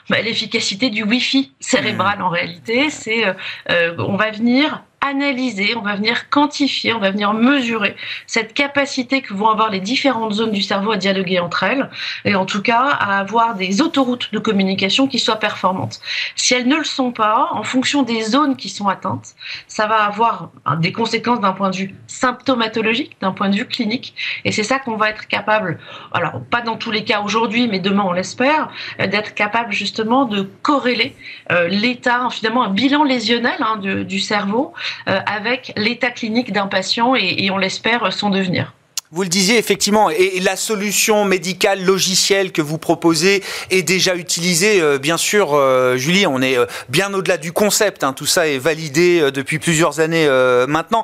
bah, l'efficacité du Wi-Fi cérébral mmh. en réalité. C'est, euh, euh, on va venir analyser, on va venir quantifier, on va venir mesurer cette capacité que vont avoir les différentes zones du cerveau à dialoguer entre elles, et en tout cas à avoir des autoroutes de communication qui soient performantes. Si elles ne le sont pas, en fonction des zones qui sont atteintes, ça va avoir des conséquences d'un point de vue symptomatologique, d'un point de vue clinique, et c'est ça qu'on va être capable, alors pas dans tous les cas aujourd'hui, mais demain on l'espère, d'être capable justement de corréler euh, l'état, finalement un bilan lésionnel hein, du cerveau avec l'état clinique d'un patient et, on l'espère son devenir. Vous le disiez effectivement, et la solution médicale logicielle que vous proposez est déjà utilisée. Euh, bien sûr, euh, Julie, on est bien au-delà du concept. Hein. tout ça est validé depuis plusieurs années maintenant.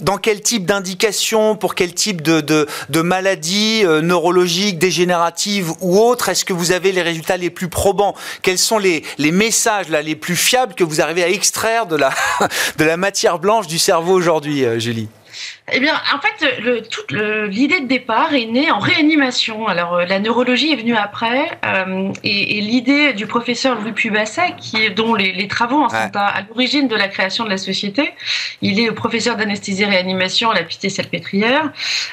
dans quel type d'indication, pour quel type de, de, de maladies neurologiques, dégénératives ou autres, est-ce que vous avez les résultats les plus probants? Quels sont les, les messages là, les plus fiables que vous arrivez à extraire de la, de la matière blanche du cerveau aujourd'hui, Julie? Eh bien, en fait, le, toute l'idée de départ est née en réanimation. Alors, euh, la neurologie est venue après, euh, et, l'idée du professeur Louis Pubasset, qui, dont les, travaux sont à, l'origine de la création de la société, il est professeur d'anesthésie réanimation à la Pitié-Salpêtrière,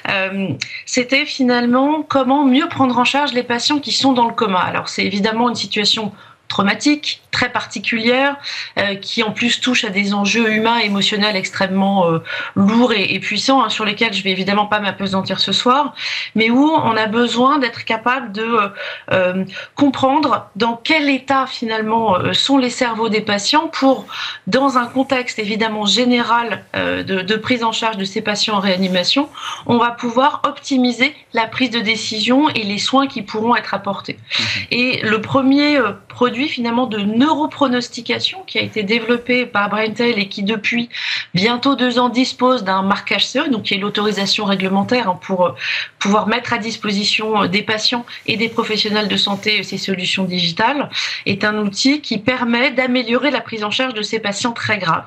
euh, c'était finalement comment mieux prendre en charge les patients qui sont dans le coma. Alors, c'est évidemment une situation traumatique, très particulière, euh, qui en plus touche à des enjeux humains, émotionnels extrêmement euh, lourds et, puissants, hein, sur lesquels je vais évidemment pas m'apesantir ce soir, mais où on a besoin d'être capable de euh, comprendre dans quel état finalement sont les cerveaux des patients pour, dans un contexte évidemment général de, de, prise en charge de ces patients en réanimation, on va pouvoir optimiser la prise de décision et les soins qui pourront être apportés. Mmh. Et le premier produit finalement de neuropronostication qui a été développé par BrainTel et qui depuis bientôt deux ans dispose d'un marquage CE, donc qui est l'autorisation réglementaire hein, pour euh, pouvoir mettre à disposition euh, des patients et des professionnels de santé ces solutions digitales, est un outil qui permet d'améliorer la prise en charge de ces patients très graves.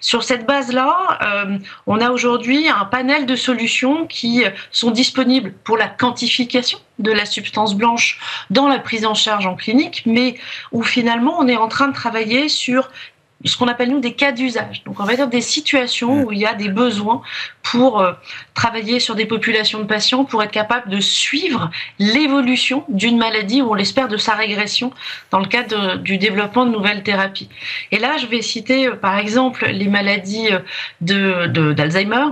Sur cette base-là, euh, on a aujourd'hui un panel de solutions qui sont disponibles pour la quantification de la substance blanche dans la prise en charge en clinique, mais où finalement on est en train de travailler sur ce qu'on appelle nous des cas d'usage. Donc on va dire des situations où il y a des besoins pour euh, travailler sur des populations de patients pour être capable de suivre l'évolution d'une maladie ou on l'espère de sa régression dans le cadre du développement de nouvelles thérapies. Et là, je vais citer euh, par exemple les maladies d'Alzheimer. De, d'Alzheimer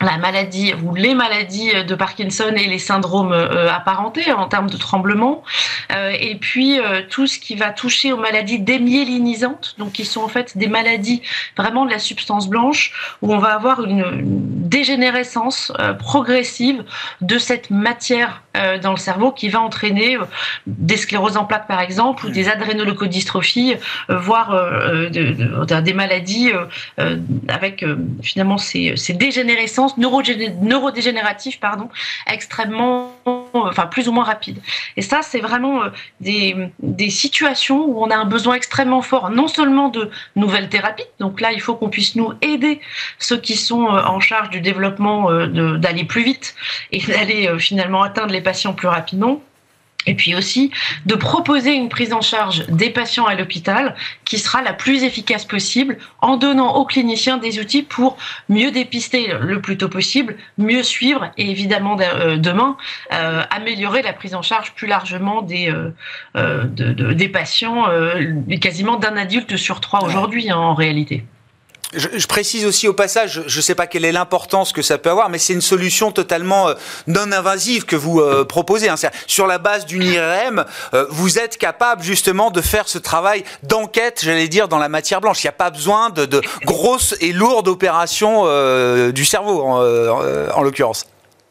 la maladie ou les maladies de Parkinson et les syndromes euh, apparentés en termes de tremblement, euh, et puis euh, tout ce qui va toucher aux maladies démyélinisantes, donc qui sont en fait des maladies vraiment de la substance blanche, où on va avoir une, dégénérescence progressive de cette matière dans le cerveau qui va entraîner des scléroses en plaques par exemple, ou des adrénolocodystrophies, voire des maladies avec finalement ces, ces dégénérescences neurodégénératif pardon, extrêmement, enfin plus ou moins rapide. Et ça, c'est vraiment euh, des, des, situations où on a un besoin extrêmement fort, non seulement de nouvelles thérapies, donc là, il faut qu'on puisse nous aider, ceux qui sont euh, en charge du développement, euh, d'aller plus vite et d'aller finalement atteindre les patients plus rapidement et puis aussi de proposer une prise en charge des patients à l'hôpital qui sera la plus efficace possible en donnant aux cliniciens des outils pour mieux dépister le plus tôt possible, mieux suivre et évidemment euh, demain euh, améliorer la prise en charge plus largement des, euh, des patients, quasiment d'un adulte sur trois aujourd'hui hein, en réalité. Je, précise aussi au passage, je ne sais pas quelle est l'importance que ça peut avoir, mais c'est une solution totalement euh, non invasive que vous euh, proposez. Hein. Sur la base d'une IRM, euh, vous êtes capable justement de faire ce travail d'enquête, j'allais dire, dans la matière blanche. Il n'y a pas besoin de, grosses et lourdes opérations du cerveau, en, en l'occurrence.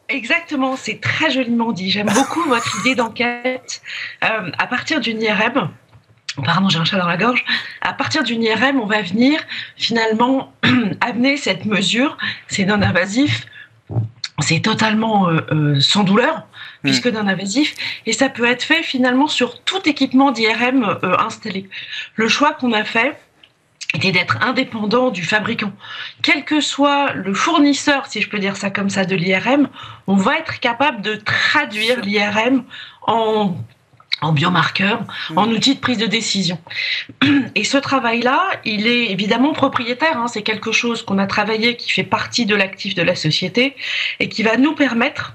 Exactement, c'est très joliment dit. J'aime beaucoup votre idée d'enquête. à partir d'une IRM, Pardon, j'ai un chat dans la gorge. À partir d'une IRM, on va venir finalement amener cette mesure. C'est non invasif. C'est totalement euh, euh, sans douleur, hmm. puisque non invasif. Et ça peut être fait finalement sur tout équipement d'IRM euh, installé. Le choix qu'on a fait, était d'être indépendant du fabricant. Quel que soit le fournisseur, si je peux dire ça comme ça, de l'IRM, on va être capable de traduire l'IRM en en biomarqueur, mm. en outil de prise de décision. Et ce travail-là, il est évidemment propriétaire. Hein. c'est quelque chose qu'on a travaillé, qui fait partie de l'actif de la société et qui va nous permettre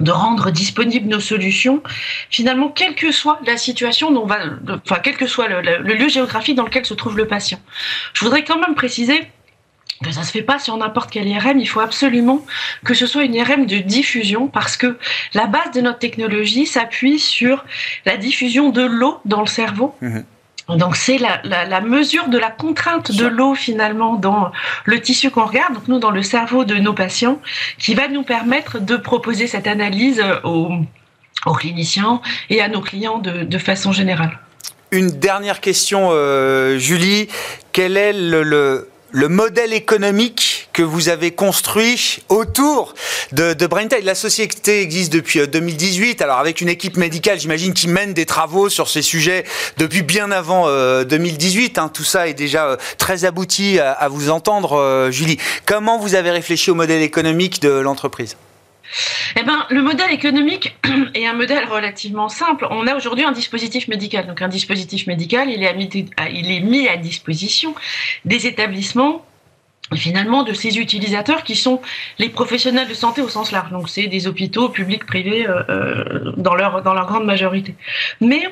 de rendre disponibles nos solutions, finalement, quelle que soit la situation, dont va, enfin, quel que soit le lieu géographique dans lequel se trouve le patient. Je voudrais quand même préciser que ça se fait pas sur n'importe quel IRM. Il faut absolument que ce soit une IRM de diffusion parce que la base de notre technologie s'appuie sur la diffusion de l'eau dans le cerveau. Mhm. Donc c'est la, mesure de la contrainte de l'eau finalement dans le tissu qu'on regarde, donc nous dans le cerveau de nos patients, qui va nous permettre de proposer cette analyse aux, cliniciens et à nos clients de, façon générale. Une dernière question, euh, Julie. Quel est le le modèle économique que vous avez construit autour de, de. La société existe depuis 2018, euh, alors avec une équipe médicale, j'imagine, qui mène des travaux sur ces sujets depuis bien avant 2018. Euh, hein. Tout ça est déjà euh, très abouti à, vous entendre, Julie. Comment vous avez réfléchi au modèle économique de l'entreprise? Eh ben, le modèle économique est un modèle relativement simple. On a aujourd'hui un dispositif médical. Donc, un dispositif médical, il est, mis à disposition des établissements finalement de ces utilisateurs qui sont les professionnels de santé au sens large. Donc c'est des hôpitaux publics, privés euh, euh, dans, leur, dans leur grande majorité. Mais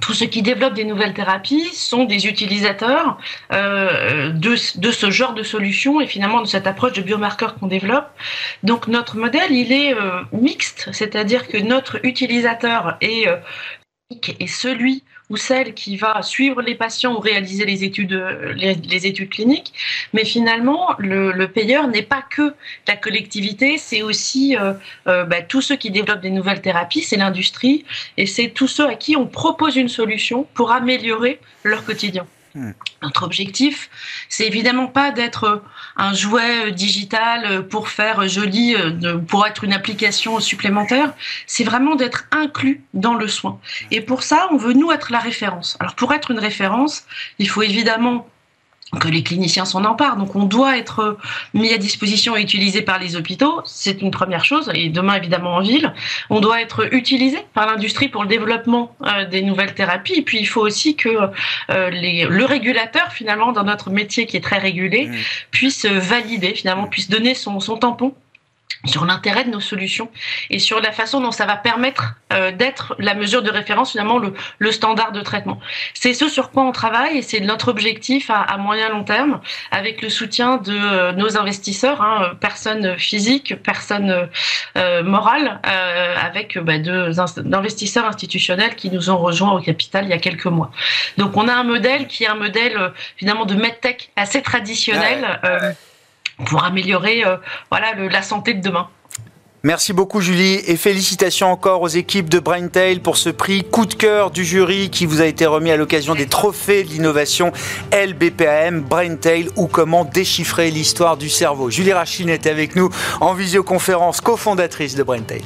tous ceux qui développent des nouvelles thérapies sont des utilisateurs euh, de, ce genre de solutions et finalement de cette approche de biomarqueurs qu'on développe. Donc notre modèle, il est euh, mixte, c'est-à-dire que notre utilisateur est, euh, est celui ou celle qui va suivre les patients ou réaliser les études, cliniques. Mais finalement, le, payeur n'est pas que la collectivité, c'est aussi euh, euh, bah, tous ceux qui développent des nouvelles thérapies, c'est l'industrie, et c'est tous ceux à qui on propose une solution pour améliorer leur quotidien. Notre objectif, c'est évidemment pas d'être un jouet digital pour faire joli, pour être une application supplémentaire. C'est vraiment d'être inclus dans le soin. Et pour ça, on veut nous être la référence. Alors pour être une référence, il faut évidemment que les cliniciens s'en emparent. Donc on doit être mis à disposition et utilisé par les hôpitaux, c'est une première chose, et demain évidemment en ville. On doit être utilisé par l'industrie pour le développement euh, des nouvelles thérapies. Et puis il faut aussi que euh, les, le régulateur finalement dans notre métier qui est très régulé mmh. puisse valider finalement, puisse donner son, son tampon sur l'intérêt de nos solutions et sur la façon dont ça va permettre euh, d'être la mesure de référence, finalement, le, le standard de traitement. C'est ce sur quoi on travaille et c'est notre objectif à, à moyen long terme avec le soutien de euh, nos investisseurs, hein, personnes physiques, personnes euh, morales, euh, avec bah, deux investisseurs institutionnels qui nous ont rejoints au capital il y a quelques mois. Donc on a un modèle qui est un modèle finalement de medtech assez traditionnel. Ouais pour améliorer euh, la santé de demain. Merci beaucoup Julie et félicitations encore aux équipes de Braintail pour ce prix coup de cœur du jury qui vous a été remis à l'occasion des trophées de l'innovation LBPAM Braintail ou comment déchiffrer l'histoire du cerveau. Julie Rachine était avec nous en visioconférence, cofondatrice de Braintail.